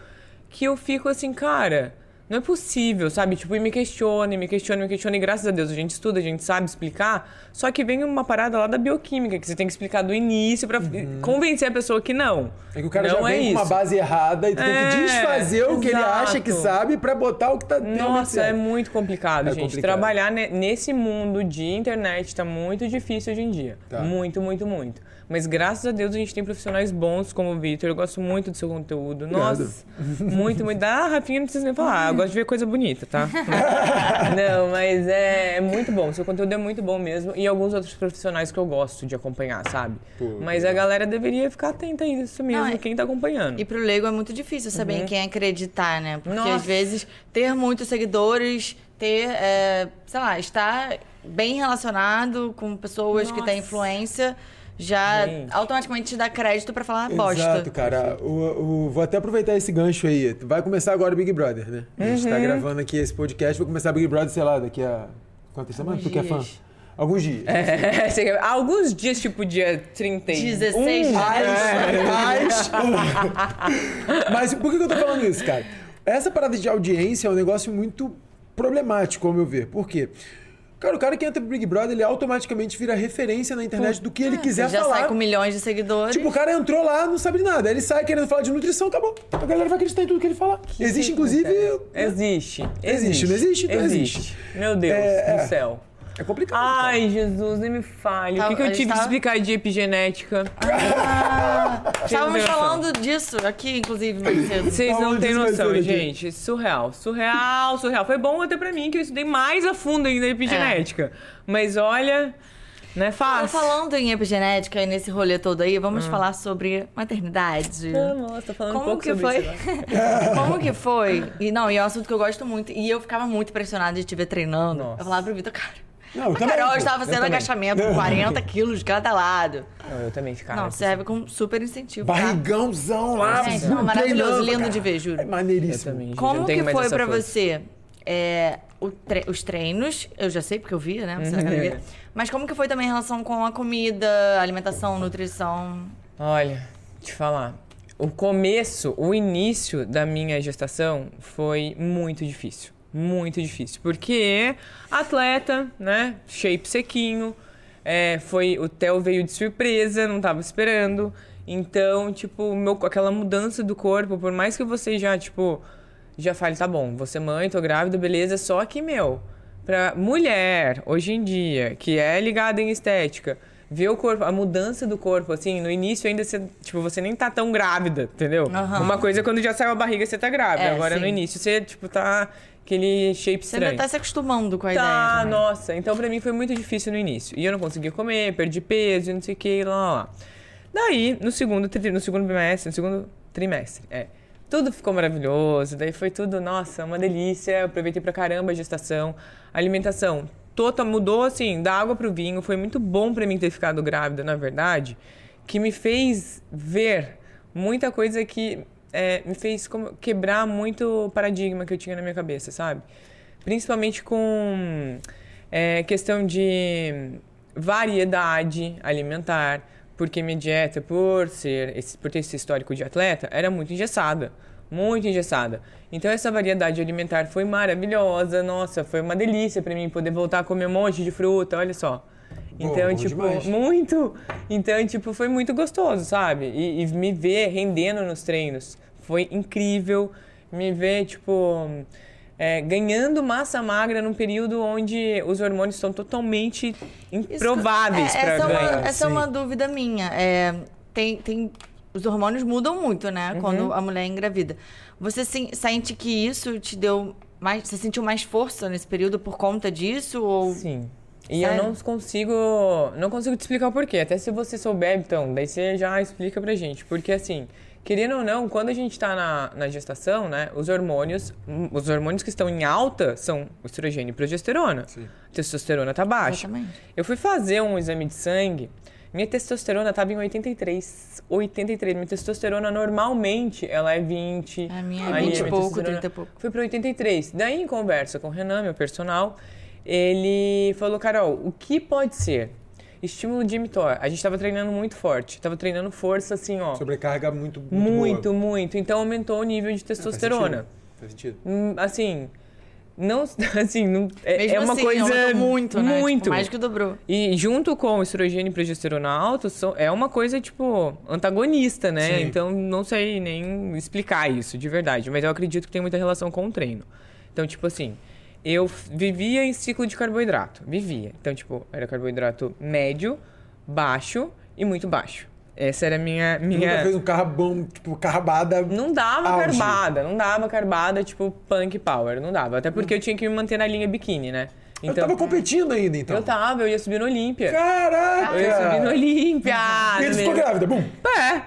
[SPEAKER 3] que eu fico assim, cara. Não é possível, sabe? Tipo, e me questione, me questione, me questione. E graças a Deus a gente estuda, a gente sabe explicar. Só que vem uma parada lá da bioquímica, que você tem que explicar do início pra convencer a pessoa que não.
[SPEAKER 1] É que o cara
[SPEAKER 3] não
[SPEAKER 1] já
[SPEAKER 3] é
[SPEAKER 1] vem com uma base errada e tu tem
[SPEAKER 3] É,
[SPEAKER 1] que desfazer o que ele acha que sabe pra botar o que tá
[SPEAKER 3] Nossa, é muito complicado,
[SPEAKER 1] É
[SPEAKER 3] gente.
[SPEAKER 1] complicado.
[SPEAKER 3] Trabalhar ne- nesse mundo de internet tá muito difícil hoje em dia.
[SPEAKER 1] Tá.
[SPEAKER 3] Muito, muito, muito. Mas graças a Deus a gente tem profissionais bons como o Vitor. Eu gosto muito do seu conteúdo.
[SPEAKER 1] Obrigado.
[SPEAKER 3] Nossa, muito, muito. Ah, Rafinha, não precisa nem falar. Eu gosto de ver coisa bonita, tá? não, mas é, é muito bom. Seu conteúdo é muito bom mesmo. E alguns outros profissionais que eu gosto de acompanhar, sabe?
[SPEAKER 1] Pô,
[SPEAKER 3] mas a galera deveria ficar atenta a isso mesmo,
[SPEAKER 2] Não, é-
[SPEAKER 3] quem tá acompanhando.
[SPEAKER 2] E pro leigo é muito difícil saber em quem acreditar, né? Porque
[SPEAKER 3] Uhum. Nossa.
[SPEAKER 2] às vezes ter muitos seguidores, ter, é, sei lá, estar bem relacionado com pessoas que têm
[SPEAKER 3] Nossa.
[SPEAKER 2] influência, já
[SPEAKER 3] Gente.
[SPEAKER 2] automaticamente te dá crédito pra falar bosta.
[SPEAKER 1] Exato, cara. O, o- vou até aproveitar esse gancho aí. Vai começar agora o Big Brother, né? A gente
[SPEAKER 3] Uhum.
[SPEAKER 1] tá gravando aqui esse podcast, vai começar o Big Brother, sei lá, daqui a. Quantas semanas? Tu que é fã? Alguns dias.
[SPEAKER 3] É, alguns dias, tipo dia 31.
[SPEAKER 2] 16 de
[SPEAKER 1] Mas, mas, mas por que que eu tô falando isso, cara? Essa parada de audiência é um negócio muito problemático, ao meu ver. Por quê? Cara, o cara que entra pro Big Brother, ele automaticamente vira referência na internet do que ele quiser
[SPEAKER 2] já
[SPEAKER 1] falar.
[SPEAKER 2] sai com milhões de seguidores.
[SPEAKER 1] Tipo, o cara entrou lá, não sabe de nada. Aí Ele sai querendo falar de nutrição, acabou. A galera vai acreditar em tudo que ele falar. Existe, inclusive.
[SPEAKER 3] Existe.
[SPEAKER 1] Existe, não existe? Então existe.
[SPEAKER 3] Meu Deus
[SPEAKER 1] É,
[SPEAKER 3] do
[SPEAKER 1] é.
[SPEAKER 3] céu.
[SPEAKER 1] É complicado. cara.
[SPEAKER 3] Ai, Jesus, nem me fale.
[SPEAKER 2] Tá,
[SPEAKER 3] o que, que eu tive
[SPEAKER 2] tá-
[SPEAKER 3] que explicar de epigenética?
[SPEAKER 2] Estávamos
[SPEAKER 3] noção.
[SPEAKER 2] falando disso aqui, inclusive, mais cedo.
[SPEAKER 3] Vocês não têm noção, gente. Surreal, surreal, surreal. Foi bom até pra mim que eu estudei mais a fundo ainda a epigenética. Mas olha, não é
[SPEAKER 2] Ah,
[SPEAKER 3] fácil.
[SPEAKER 2] Falando em epigenética e nesse rolê todo aí, vamos falar sobre maternidade.
[SPEAKER 3] Ah, nossa, tô falando um
[SPEAKER 2] Como
[SPEAKER 3] pouco
[SPEAKER 2] que
[SPEAKER 3] sobre
[SPEAKER 2] foi?
[SPEAKER 3] isso.
[SPEAKER 2] Como que foi? E não, e é um assunto que eu gosto muito. E eu ficava muito impressionada de te ver treinando.
[SPEAKER 3] Nossa.
[SPEAKER 2] Eu falava pro Vitor, cara.
[SPEAKER 1] Não, eu
[SPEAKER 2] a
[SPEAKER 1] também,
[SPEAKER 2] Carol estava
[SPEAKER 1] Eu
[SPEAKER 2] fazendo
[SPEAKER 1] também.
[SPEAKER 2] agachamento com 40 quilos de cada lado.
[SPEAKER 3] Não, eu também ficava.
[SPEAKER 2] não, serve como super incentivo. tá?
[SPEAKER 1] Barrigãozão lá.
[SPEAKER 2] Gente, não, maravilhoso, lindo
[SPEAKER 1] cara.
[SPEAKER 2] de ver, juro.
[SPEAKER 1] É maneiríssimo.
[SPEAKER 3] Também.
[SPEAKER 2] Como que foi pra
[SPEAKER 3] força.
[SPEAKER 2] você é, o tre- os treinos? Eu já sei porque eu via, né? Academia. Mas como que foi também em relação com a comida, alimentação, nutrição?
[SPEAKER 3] Olha, te falar. O começo, o início da minha gestação foi muito difícil. Muito difícil. Porque atleta, né? Shape sequinho. É, foi, o Theo veio de surpresa, não tava esperando. Então, tipo, meu, aquela mudança do corpo, por mais que você já, tipo, já fale, tá bom, você é mãe, tô grávida, beleza. Só que, meu, pra mulher, hoje em dia, que é ligada em estética, ver o corpo, a mudança do corpo, assim, no início ainda você, tipo, você nem tá tão grávida, entendeu?
[SPEAKER 2] Aham.
[SPEAKER 3] Uma coisa é quando já saiu a barriga você tá grávida.
[SPEAKER 2] É,
[SPEAKER 3] Agora no
[SPEAKER 2] sim.
[SPEAKER 3] início você, tipo, tá aquele shape
[SPEAKER 2] Você ainda tá se acostumando com a
[SPEAKER 3] Tá,
[SPEAKER 2] ideia. também.
[SPEAKER 3] nossa. Então pra mim foi muito difícil no início. E eu não conseguia comer, perdi peso e não sei o que, lá, lá, lá. Daí, no segundo, no segundo bimestre, no segundo trimestre, é. Tudo ficou maravilhoso, daí foi tudo, nossa, uma delícia. Eu aproveitei pra caramba a gestação. A alimentação toda mudou, assim, da água pro vinho. Foi muito bom pra mim ter ficado grávida, na verdade, que me fez ver muita coisa que é, me fez como- quebrar muito o paradigma que eu tinha na minha cabeça, sabe? Principalmente com é, questão de variedade alimentar, porque minha dieta, por ser esse, por ter esse histórico de atleta, era muito engessada, muito engessada. Então essa variedade alimentar foi maravilhosa, nossa, foi uma delícia para mim poder voltar a comer um monte de fruta, olha só. Então, tipo,
[SPEAKER 1] demais.
[SPEAKER 3] muito. Então, tipo, foi muito gostoso, sabe? E, e me ver rendendo nos treinos foi incrível. Me ver, tipo, é, ganhando massa magra num período onde os hormônios estão totalmente improváveis
[SPEAKER 2] é,
[SPEAKER 3] para
[SPEAKER 2] essa é uma,
[SPEAKER 3] ganho.
[SPEAKER 2] essa é
[SPEAKER 1] sim.
[SPEAKER 2] uma dúvida minha. É, tem, tem, os hormônios mudam muito, né?
[SPEAKER 3] Uhum.
[SPEAKER 2] Quando a mulher é engravida. Você sen- sente que isso te deu mais. Você sentiu mais força nesse período por conta disso? Ou...
[SPEAKER 3] Sim. E
[SPEAKER 2] Sério?
[SPEAKER 3] eu não consigo, não consigo te explicar o porquê. Até se você souber, então, daí você já explica pra gente. Porque assim, querendo ou não, quando a gente tá na, na gestação, né, os hormônios, hum, os hormônios que estão em alta são o estrogênio e progesterona.
[SPEAKER 1] Sim.
[SPEAKER 3] Testosterona tá baixa.
[SPEAKER 2] Exatamente.
[SPEAKER 3] Eu fui fazer um exame de sangue, minha testosterona tava em 83. 83. Minha testosterona normalmente ela é 20.
[SPEAKER 2] A minha é
[SPEAKER 3] Aí
[SPEAKER 2] 20 e
[SPEAKER 3] minha
[SPEAKER 2] pouco,
[SPEAKER 3] testosterona
[SPEAKER 2] 30 e pouco.
[SPEAKER 3] Fui pra 83. Daí, em conversa com o Renan, meu personal, ele falou: Carol, o que pode ser? Estímulo de mTOR. A gente tava treinando muito forte. Tava treinando força assim, ó.
[SPEAKER 1] Sobrecarga muito, muito
[SPEAKER 3] Muito,
[SPEAKER 1] boa.
[SPEAKER 3] muito. Então aumentou o nível de
[SPEAKER 1] Ah, faz
[SPEAKER 3] testosterona.
[SPEAKER 1] sentido. Faz sentido.
[SPEAKER 3] Hum, assim, não, assim, não, é,
[SPEAKER 2] Mesmo
[SPEAKER 3] é uma
[SPEAKER 2] assim,
[SPEAKER 3] coisa
[SPEAKER 2] muito, né?
[SPEAKER 3] Muito.
[SPEAKER 2] Tipo, mais que dobrou.
[SPEAKER 3] E junto com o estrogênio e progesterona alto, são- é uma coisa, tipo, antagonista, né?
[SPEAKER 1] Sim.
[SPEAKER 3] Então, não sei nem explicar isso de verdade, mas eu acredito que tem muita relação com o treino. Então, tipo assim, eu vivia em ciclo de carboidrato. Vivia. Então, tipo, era carboidrato médio, baixo e muito baixo. Essa era a minha...
[SPEAKER 1] Tu Nunca
[SPEAKER 3] minha...
[SPEAKER 1] fez um carbão, tipo, carbada.
[SPEAKER 3] Não dava
[SPEAKER 1] Auge.
[SPEAKER 3] carbada, não dava carbada, tipo, punk power, não dava. Até porque eu tinha que me manter na linha biquini, né?
[SPEAKER 1] Eu tava competindo ainda, então.
[SPEAKER 3] eu tava, eu ia subir no Olímpia.
[SPEAKER 1] Caraca!
[SPEAKER 3] Eu ia subir no Olímpia.
[SPEAKER 1] E ele ficou grávida, bum!
[SPEAKER 3] É,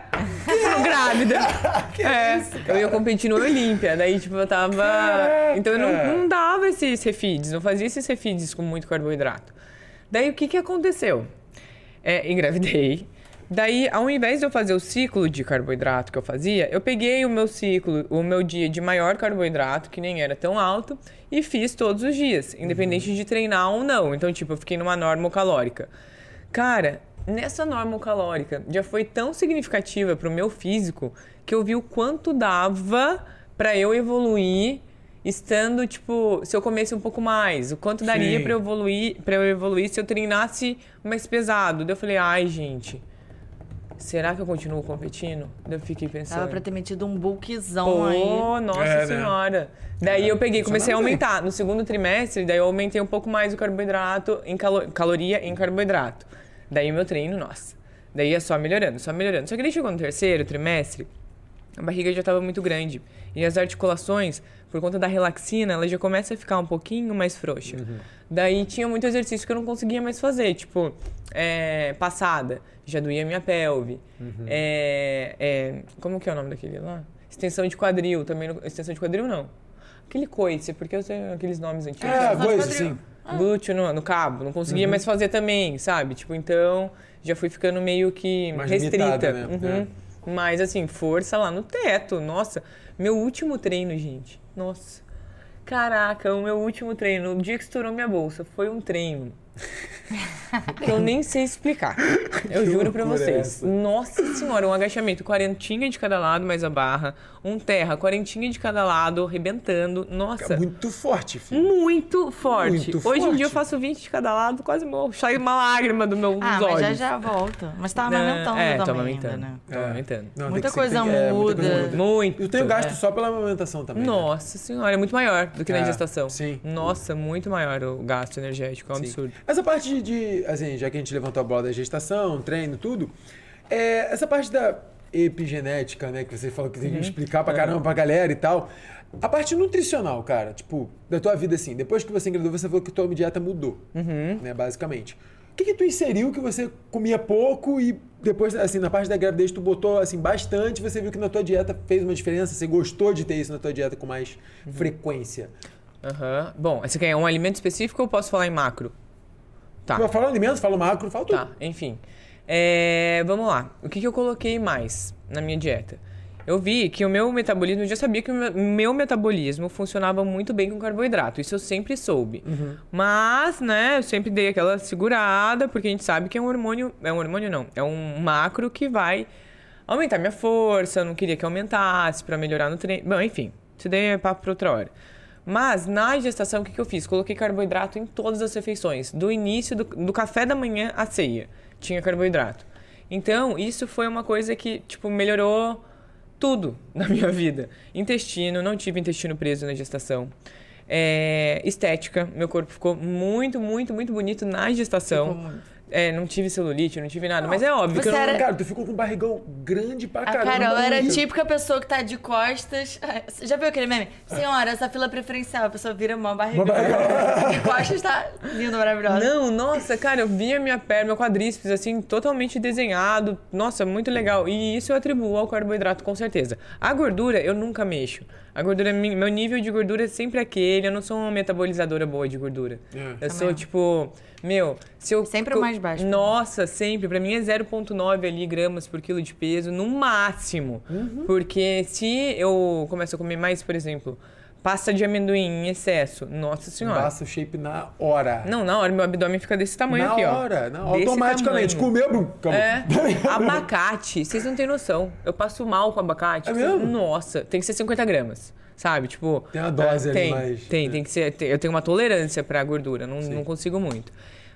[SPEAKER 3] ficou grávida. é, eu ia competir no Olímpia, daí tipo eu tava...
[SPEAKER 1] Caraca!
[SPEAKER 3] Então eu não, não dava esses refeeds, não fazia esses refeeds com muito carboidrato. Daí o que que aconteceu? É, engravidei. Daí, ao invés de eu fazer o ciclo de carboidrato que eu fazia, eu peguei o meu ciclo, o meu dia de maior carboidrato, que nem era tão alto, e fiz todos os dias, independente de treinar ou não. Então, tipo, eu fiquei numa norma calórica. Cara, nessa norma calórica já foi tão significativa pro meu físico que eu vi o quanto dava pra eu evoluir estando, tipo, se eu comesse um pouco mais, o quanto daria eu evoluir, para eu evoluir se eu treinasse mais pesado. Daí eu falei: "Ai, gente, será que eu continuo competindo?" Eu fiquei pensando.
[SPEAKER 2] Dava pra ter metido um bulkzão
[SPEAKER 3] Pô,
[SPEAKER 2] aí.
[SPEAKER 3] nossa
[SPEAKER 1] É, né?
[SPEAKER 3] senhora. Daí eu peguei, comecei a aumentar. No segundo trimestre, daí eu aumentei um pouco mais o carboidrato, em calo- caloria em carboidrato. Daí o meu treino, nossa. Daí ia só melhorando, só melhorando. Só que daí chegou no terceiro trimestre, a barriga já estava muito grande. E as articulações, por conta da relaxina, ela já começa a ficar um pouquinho mais frouxa. Daí tinha muito exercício que eu não conseguia mais fazer, tipo, é, passada, já doía minha pelve. É, é, como que é o nome daquele lá? Extensão de quadril, também. não- extensão de quadril não. Aquele coice, porque eu tenho aqueles nomes antigos.
[SPEAKER 1] Ah, coisa,
[SPEAKER 2] quadril.
[SPEAKER 1] sim.
[SPEAKER 3] Glúteo no, no cabo, não conseguia mais fazer também, sabe? Tipo, então já fui ficando meio que
[SPEAKER 1] Mais
[SPEAKER 3] restrita.
[SPEAKER 1] limitada, né?
[SPEAKER 3] Mas assim, força lá no teto. Nossa, meu último treino, gente. Nossa. Caraca, o meu último treino, o dia que estourou minha bolsa, foi um treino. Que eu nem sei explicar. Eu
[SPEAKER 1] Que
[SPEAKER 3] juro pra
[SPEAKER 1] loucura é
[SPEAKER 3] vocês.
[SPEAKER 1] essa?
[SPEAKER 3] Nossa senhora, um agachamento, quarentinha de cada lado, mais a barra. Um terra, quarentinha de cada lado, arrebentando. Nossa.
[SPEAKER 1] É muito forte, filho.
[SPEAKER 3] Muito forte.
[SPEAKER 1] Muito
[SPEAKER 3] Hoje em
[SPEAKER 1] forte.
[SPEAKER 3] dia eu faço 20 de cada lado, quase morro. Sai uma lágrima do meu
[SPEAKER 2] Ah,
[SPEAKER 3] dos
[SPEAKER 2] mas já
[SPEAKER 3] olhos.
[SPEAKER 2] já volta. Mas tá amamentando
[SPEAKER 3] é,
[SPEAKER 2] também
[SPEAKER 3] amamentando.
[SPEAKER 2] ainda, né?
[SPEAKER 3] Tô amamentando.
[SPEAKER 1] Não,
[SPEAKER 2] Muita coisa
[SPEAKER 1] tem é, muita coisa
[SPEAKER 2] muda.
[SPEAKER 3] Muito.
[SPEAKER 1] Eu tenho gasto
[SPEAKER 3] É.
[SPEAKER 1] só pela amamentação também. né?
[SPEAKER 3] Nossa senhora, é muito maior do que na
[SPEAKER 1] É,
[SPEAKER 3] gestação.
[SPEAKER 1] sim.
[SPEAKER 3] Nossa, muito maior o gasto energético, é um
[SPEAKER 1] Sim.
[SPEAKER 3] absurdo.
[SPEAKER 1] Essa parte de, assim, já que a gente levantou a bola da gestação, treino, tudo, é, essa parte da epigenética, né, que você falou que tem que explicar pra caramba pra galera e tal. A parte nutricional, cara, tipo, da tua vida assim, depois que você engravidou, você falou que tua dieta mudou, né, basicamente. O que, que tu inseriu que você comia pouco e depois, assim, na parte da gravidez tu botou, assim, bastante, você viu que na tua dieta fez uma diferença, você gostou de ter isso na tua dieta com mais frequência?
[SPEAKER 3] Aham. Bom, você quer um alimento específico ou eu posso falar em macro? Tá.
[SPEAKER 1] Eu falo alimento, falo macro, falo tudo.
[SPEAKER 3] Tá, enfim. É, vamos lá. O que, que eu coloquei mais na minha dieta? Eu vi que o meu metabolismo, eu já sabia que o meu- metabolismo funcionava muito bem com carboidrato. Isso eu sempre soube. Mas, né, eu sempre dei aquela segurada, porque a gente sabe que é um hormônio. É um hormônio, não. É um macro que vai aumentar minha força. Eu não queria que aumentasse pra melhorar no treino. Bom, enfim. Isso daí é papo pra outra hora. Mas na gestação, o que, que eu fiz? Coloquei carboidrato em todas as refeições. Do início, do, do café da manhã à ceia, tinha carboidrato. Então, isso foi uma coisa que, tipo, melhorou tudo na minha vida. Intestino, não tive intestino preso na gestação. É, estética, meu corpo ficou muito, muito, muito bonito na gestação. É, não tive celulite, não tive nada. Mas é óbvio que eu
[SPEAKER 2] Você
[SPEAKER 3] não...
[SPEAKER 2] era-
[SPEAKER 1] Cara, tu ficou com um barrigão grande pra
[SPEAKER 2] A
[SPEAKER 1] caramba.
[SPEAKER 2] Carol era a típica pessoa que tá de costas. Já viu aquele meme? Senhora, essa fila preferencial, a pessoa vira mó barrigão. De costas tá lindo, maravilhosa.
[SPEAKER 3] Não, nossa, cara, eu via minha perna, meu quadríceps, assim, totalmente desenhado. Nossa, muito legal. E isso eu atribuo ao carboidrato, com certeza. A gordura, eu nunca mexo. A gordura, mi- meu nível de gordura é sempre aquele. Eu não sou uma metabolizadora boa de gordura.
[SPEAKER 1] É.
[SPEAKER 3] Eu sou, tipo, meu, se eu.
[SPEAKER 2] Sempre o mais baixo.
[SPEAKER 3] Nossa, sempre. Pra mim é 0,9 ali gramas por quilo de peso, no máximo.
[SPEAKER 1] Uhum.
[SPEAKER 3] Porque se eu começo a comer mais, por exemplo, pasta de amendoim em excesso, nossa senhora.
[SPEAKER 1] Passa o shape na hora.
[SPEAKER 3] Não, na hora, meu abdômen fica desse tamanho
[SPEAKER 1] na
[SPEAKER 3] aqui, ó.
[SPEAKER 1] hora, na-
[SPEAKER 3] Desse
[SPEAKER 1] automaticamente.
[SPEAKER 3] tamanho.
[SPEAKER 1] Comeu.
[SPEAKER 3] É, abacate, vocês não têm noção. Eu passo mal com abacate.
[SPEAKER 1] É mesmo?
[SPEAKER 3] Nossa, tem que ser 50 gramas, sabe? Tipo...
[SPEAKER 1] Tem uma dose
[SPEAKER 3] é,
[SPEAKER 1] ali
[SPEAKER 3] tem,
[SPEAKER 1] mais-
[SPEAKER 3] Tem,
[SPEAKER 1] é.
[SPEAKER 3] tem que ser... tem- eu tenho uma tolerância pra gordura, não, não consigo muito.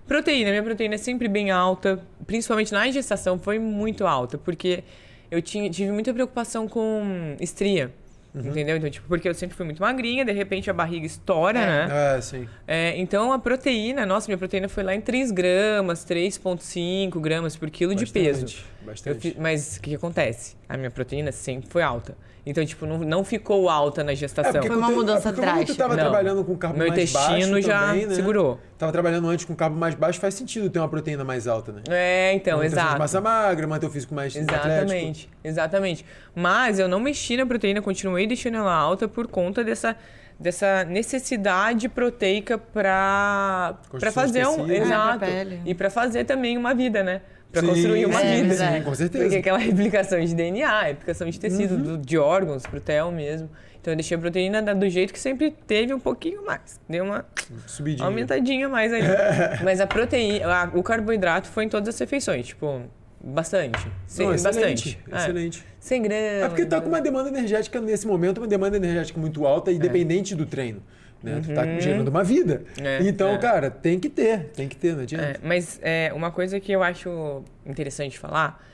[SPEAKER 3] Proteína, minha proteína é sempre bem alta, principalmente na gestação foi muito alta, porque eu tinha, tive muita preocupação com estria.
[SPEAKER 1] Uhum.
[SPEAKER 3] Entendeu? Então, tipo, porque eu sempre fui muito magrinha, de repente a barriga estoura, né?
[SPEAKER 1] É, sim.
[SPEAKER 3] É, então a proteína, nossa, minha proteína foi lá em 3 gramas, 3,5 gramas por quilo de peso.
[SPEAKER 1] Bastante, Bastante.
[SPEAKER 3] mas o que, que acontece? A minha proteína sempre foi alta. Então, tipo, não, não ficou alta na gestação.
[SPEAKER 1] porque
[SPEAKER 2] Foi uma mudança
[SPEAKER 1] porque como tu
[SPEAKER 2] drástica.
[SPEAKER 1] tava
[SPEAKER 3] Não.
[SPEAKER 1] trabalhando com carbo
[SPEAKER 3] Meu
[SPEAKER 1] mais baixo
[SPEAKER 3] intestino já
[SPEAKER 1] também, né?
[SPEAKER 3] segurou.
[SPEAKER 1] Tava trabalhando antes com carbo mais baixo, faz sentido ter uma proteína mais alta, né?
[SPEAKER 3] É, então,
[SPEAKER 1] Manutenção de
[SPEAKER 3] exato.
[SPEAKER 1] massa magra, manter o físico mais atlético.
[SPEAKER 3] Exatamente, exatamente. Mas eu não mexi na proteína, continuei deixando ela alta por conta dessa, dessa necessidade proteica pra, pra
[SPEAKER 1] Construção
[SPEAKER 3] fazer um. Exato.
[SPEAKER 2] Pra pele.
[SPEAKER 3] E pra fazer também uma vida, né? Pra
[SPEAKER 1] Sim,
[SPEAKER 3] construir uma
[SPEAKER 2] é,
[SPEAKER 3] vida.
[SPEAKER 2] sim,
[SPEAKER 1] com certeza.
[SPEAKER 3] Porque aquela replicação de DNA, replicação de tecido,
[SPEAKER 1] Uhum.
[SPEAKER 3] do- de órgãos pro TEL mesmo. Então eu deixei a proteína do jeito que sempre teve um pouquinho mais. Deu uma
[SPEAKER 1] Subidinho.
[SPEAKER 3] aumentadinha mais aí. Mas a proteína, a- o carboidrato foi em todas as refeições, tipo, bastante. Sim,
[SPEAKER 1] Não,
[SPEAKER 3] bastante.
[SPEAKER 1] excelente,
[SPEAKER 3] É.
[SPEAKER 1] excelente.
[SPEAKER 3] 100 gramas.
[SPEAKER 1] É porque tá com uma demanda energética nesse momento, uma demanda energética muito alta e dependente do treino. Né? Tu tá gerando uma vida.
[SPEAKER 3] É,
[SPEAKER 1] então,
[SPEAKER 3] é.
[SPEAKER 1] cara, tem que ter, tem que ter, não adianta.
[SPEAKER 3] É, mas é, uma coisa que eu acho interessante falar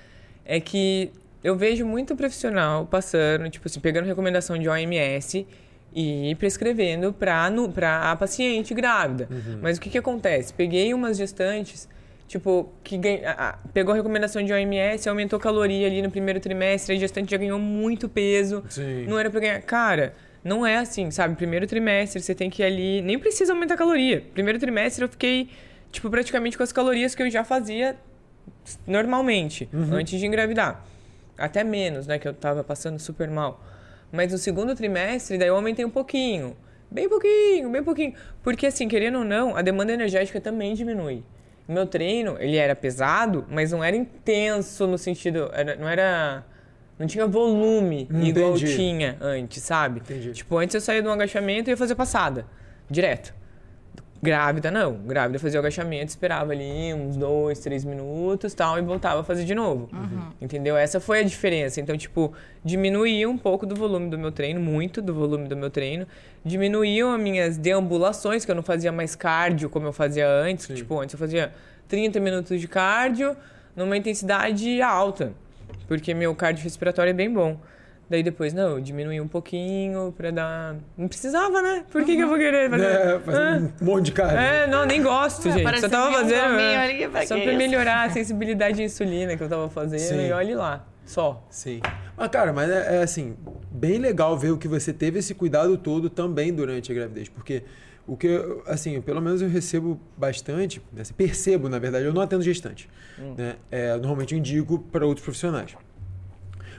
[SPEAKER 3] é que eu vejo muito profissional passando, tipo assim, pegando recomendação de OMS e prescrevendo pra a paciente grávida. Mas o que que acontece? Peguei umas gestantes, tipo, que ganha, pegou a recomendação de OMS, aumentou caloria ali no primeiro trimestre, a gestante já ganhou muito peso.
[SPEAKER 1] Sim.
[SPEAKER 3] Não era pra ganhar. Cara, não é assim, sabe? Primeiro trimestre você tem que ir ali. Nem precisa aumentar a caloria. Primeiro trimestre eu fiquei, tipo, praticamente com as calorias que eu já fazia normalmente, antes de engravidar. Até menos, né? Que eu tava passando super mal. Mas no segundo trimestre, daí eu aumentei um pouquinho. Bem pouquinho, bem pouquinho. Porque, assim, querendo ou não, a demanda energética também diminui. O meu treino, ele era pesado, mas não era intenso no sentido. era- não era. Não tinha volume
[SPEAKER 1] Hum,
[SPEAKER 3] igual
[SPEAKER 1] entendi.
[SPEAKER 3] tinha antes, sabe?
[SPEAKER 1] Entendi.
[SPEAKER 3] Tipo, antes eu saía de um agachamento e ia fazer passada. Direto. Grávida, não. Grávida fazia o agachamento, esperava ali uns dois, três minutos tal, e voltava a fazer de novo. Entendeu? Essa foi a diferença. Então, tipo, diminuía um pouco do volume do meu treino, muito do volume do meu treino. Diminuíam as minhas deambulações, que eu não fazia mais cardio como eu fazia antes. Tipo, antes eu fazia 30 minutos de cardio numa intensidade alta. Porque meu cardio respiratório é bem bom. Daí depois, não, eu diminuí um pouquinho pra dar. Não precisava, né? Por que, que eu vou querer fazer?
[SPEAKER 1] É, fazendo um monte de carne.
[SPEAKER 3] É, não, nem gosto,
[SPEAKER 2] É,
[SPEAKER 3] gente.
[SPEAKER 2] parece
[SPEAKER 3] Só tava
[SPEAKER 2] um
[SPEAKER 3] fazendo.
[SPEAKER 2] caminho pra
[SPEAKER 3] só pra
[SPEAKER 2] isso?
[SPEAKER 3] melhorar a sensibilidade de insulina que eu tava fazendo.
[SPEAKER 1] Sim.
[SPEAKER 3] E olhe lá. Só.
[SPEAKER 1] Sim. Mas, cara, mas é, é, assim, bem legal ver o que você teve esse cuidado todo também durante a gravidez. Porque o que, eu, assim, pelo menos eu recebo bastante, né, assim, percebo, na verdade, eu não atendo gestante. Né? É, normalmente eu indico para outros profissionais.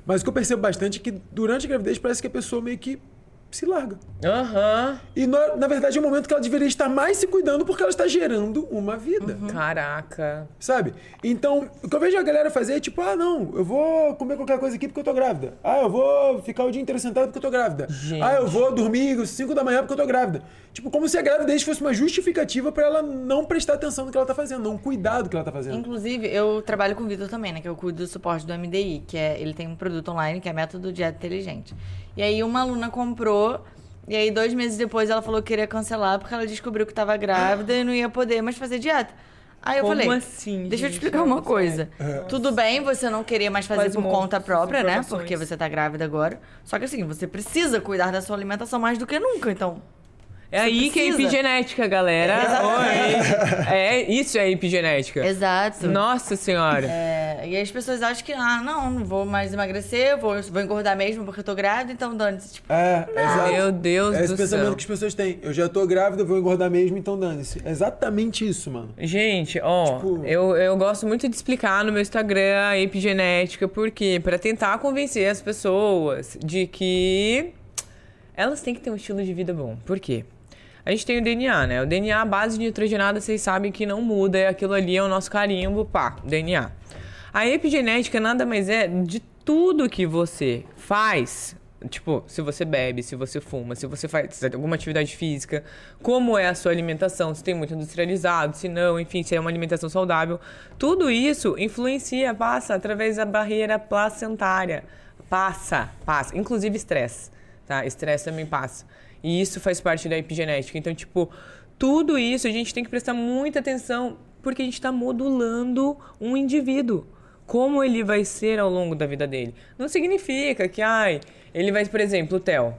[SPEAKER 1] Mas o que eu percebo bastante é que durante a gravidez parece que a pessoa meio que se larga.
[SPEAKER 3] Aham.
[SPEAKER 1] E na, na verdade é um momento que ela deveria estar mais se cuidando porque ela está gerando uma vida.
[SPEAKER 3] Caraca.
[SPEAKER 1] Sabe? Então, o que eu vejo a galera fazer é tipo, ah, não, eu vou comer qualquer coisa aqui porque eu tô grávida. Ah, eu vou ficar o dia inteiro sentado porque eu tô grávida.
[SPEAKER 3] Gente.
[SPEAKER 1] Ah, eu vou dormir às 5 da manhã porque eu tô grávida. Tipo, como se a gravidez fosse uma justificativa pra ela não prestar atenção no que ela tá fazendo, não cuidar do que ela tá fazendo.
[SPEAKER 2] Inclusive, eu trabalho com o Vitor também, né? Que eu cuido do suporte do MDI, que é ele tem um produto online que é método dieta inteligente. E aí uma aluna comprou, e aí dois meses depois ela falou que queria cancelar porque ela descobriu que estava grávida e não ia poder mais fazer dieta. Aí eu
[SPEAKER 3] Como
[SPEAKER 2] falei,
[SPEAKER 3] assim,
[SPEAKER 2] deixa eu te explicar uma coisa. Tudo bem você não querer mais fazer
[SPEAKER 3] Faz
[SPEAKER 2] por conta própria, né? Porque você tá grávida agora. Só que assim, você precisa cuidar da sua alimentação mais do que nunca, então...
[SPEAKER 3] É aí que é
[SPEAKER 2] precisa.
[SPEAKER 3] epigenética, galera.
[SPEAKER 2] Exatamente.
[SPEAKER 3] Oi. É, isso é epigenética.
[SPEAKER 2] Exato.
[SPEAKER 3] Nossa senhora.
[SPEAKER 2] É, e as pessoas acham que, ah, não, não vou mais emagrecer, vou, vou engordar mesmo porque eu tô grávida, então dane-se. Tipo,
[SPEAKER 1] É, exato.
[SPEAKER 3] Meu Deus
[SPEAKER 1] é esse
[SPEAKER 3] do
[SPEAKER 1] pensamento
[SPEAKER 3] céu.
[SPEAKER 1] que as pessoas têm. Eu já tô grávida, vou engordar mesmo, então dane-se. É exatamente isso, mano.
[SPEAKER 3] Gente, ó,
[SPEAKER 1] Tipo-
[SPEAKER 3] eu, eu gosto muito de explicar no meu Instagram a epigenética, por quê? Pra tentar convencer as pessoas de que elas têm que ter um estilo de vida bom. Por quê? A gente tem o DNA, né? O DNA, base nitrogenada, vocês sabem que não muda, é aquilo ali é o nosso carimbo, pá, DNA. A epigenética nada mais é de tudo que você faz. Tipo, se você bebe, se você fuma, se você faz alguma atividade física, como é a sua alimentação, se tem muito industrializado, se não, enfim, se é uma alimentação saudável. Tudo isso influencia, passa através da barreira placentária. Passa, passa. Inclusive estresse, tá? Estresse também passa. E isso faz parte da epigenética. Então, tipo, tudo isso a gente tem que prestar muita atenção porque a gente está modulando um indivíduo. Como ele vai ser ao longo da vida dele. Não significa que, ai, ele vai, por exemplo, o Theo.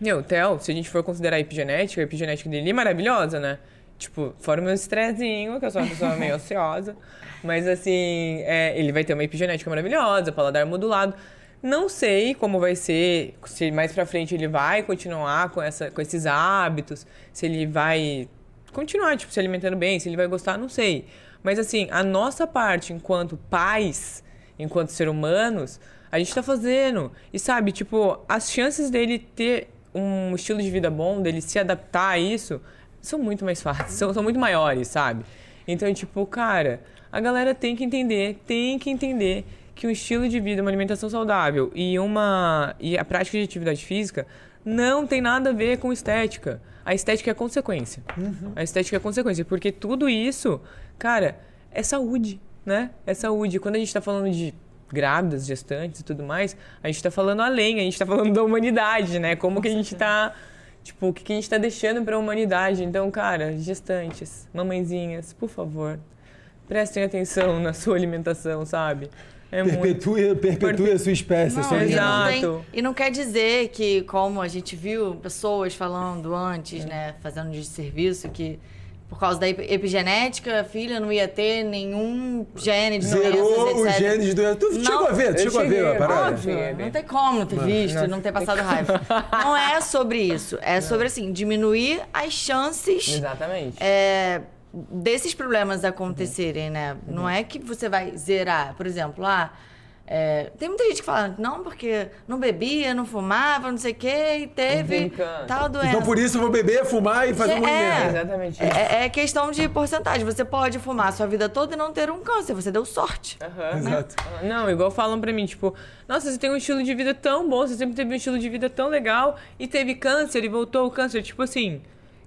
[SPEAKER 3] Meu, o Theo, se a gente for considerar a epigenética, a epigenética dele é maravilhosa, né? Tipo, fora o meu estressinho, que eu sou uma pessoa meio ansiosa. Mas, assim, é, ele vai ter uma epigenética maravilhosa, paladar modulado. Não sei como vai ser, se mais pra frente ele vai continuar com, essa, com esses hábitos, se ele vai continuar, tipo, se alimentando bem, se ele vai gostar, não sei. Mas, assim, a nossa parte enquanto pais, enquanto ser humanos, a gente tá fazendo. E, sabe, tipo, as chances dele ter um estilo de vida bom, dele se adaptar a isso, são muito mais fáceis, são, são muito maiores, sabe? Então, tipo, cara, a galera tem que entender, tem que entender que um estilo de vida, uma alimentação saudável e uma e a prática de atividade física não tem nada a ver com estética. A estética é consequência. A estética é consequência, porque tudo isso, cara, é saúde, né? É saúde. Quando a gente tá falando de grávidas, gestantes e tudo mais, a gente tá falando além, a gente tá falando da humanidade, né? Como que a gente tá Tipo, o que que a gente tá deixando pra humanidade? Então, cara, gestantes, mamãezinhas, por favor, prestem atenção na sua alimentação, sabe? É muito.
[SPEAKER 1] Perpetue, perpetue a sua espécie, a
[SPEAKER 2] Não,
[SPEAKER 1] sua
[SPEAKER 2] e
[SPEAKER 3] exato.
[SPEAKER 2] não, tem- e não quer dizer que, como a gente viu pessoas falando antes, né, fazendo de serviço, que por causa da ep- epigenética, a filha não ia ter nenhum gene de
[SPEAKER 1] Zerou
[SPEAKER 2] doenças,
[SPEAKER 1] os
[SPEAKER 2] etc.
[SPEAKER 1] genes do. Tu
[SPEAKER 2] Não,
[SPEAKER 1] chegou a ver? Tu chegou a ver a parada?
[SPEAKER 2] Óbvio,
[SPEAKER 3] Sim,
[SPEAKER 2] não tem como não ter visto,
[SPEAKER 3] Não.
[SPEAKER 2] não ter passado raiva. Não é sobre isso. É sobre, assim, diminuir as chances
[SPEAKER 3] Exatamente.
[SPEAKER 2] é, desses problemas acontecerem, né? Não é que você vai zerar. Por exemplo, ah, é, tem muita gente que fala, não, porque não bebia, não fumava, não sei o quê, e teve tal doença.
[SPEAKER 1] Então por isso eu vou beber, fumar e fazer um monte
[SPEAKER 2] É.
[SPEAKER 3] Exatamente.
[SPEAKER 2] É, é questão de porcentagem. Você pode fumar a sua vida toda e não ter um câncer. Você deu sorte.
[SPEAKER 3] Aham.
[SPEAKER 1] Exato.
[SPEAKER 3] Não, igual falam pra mim, tipo, nossa, você tem um estilo de vida tão bom, você sempre teve um estilo de vida tão legal e teve câncer e voltou o câncer. Tipo assim,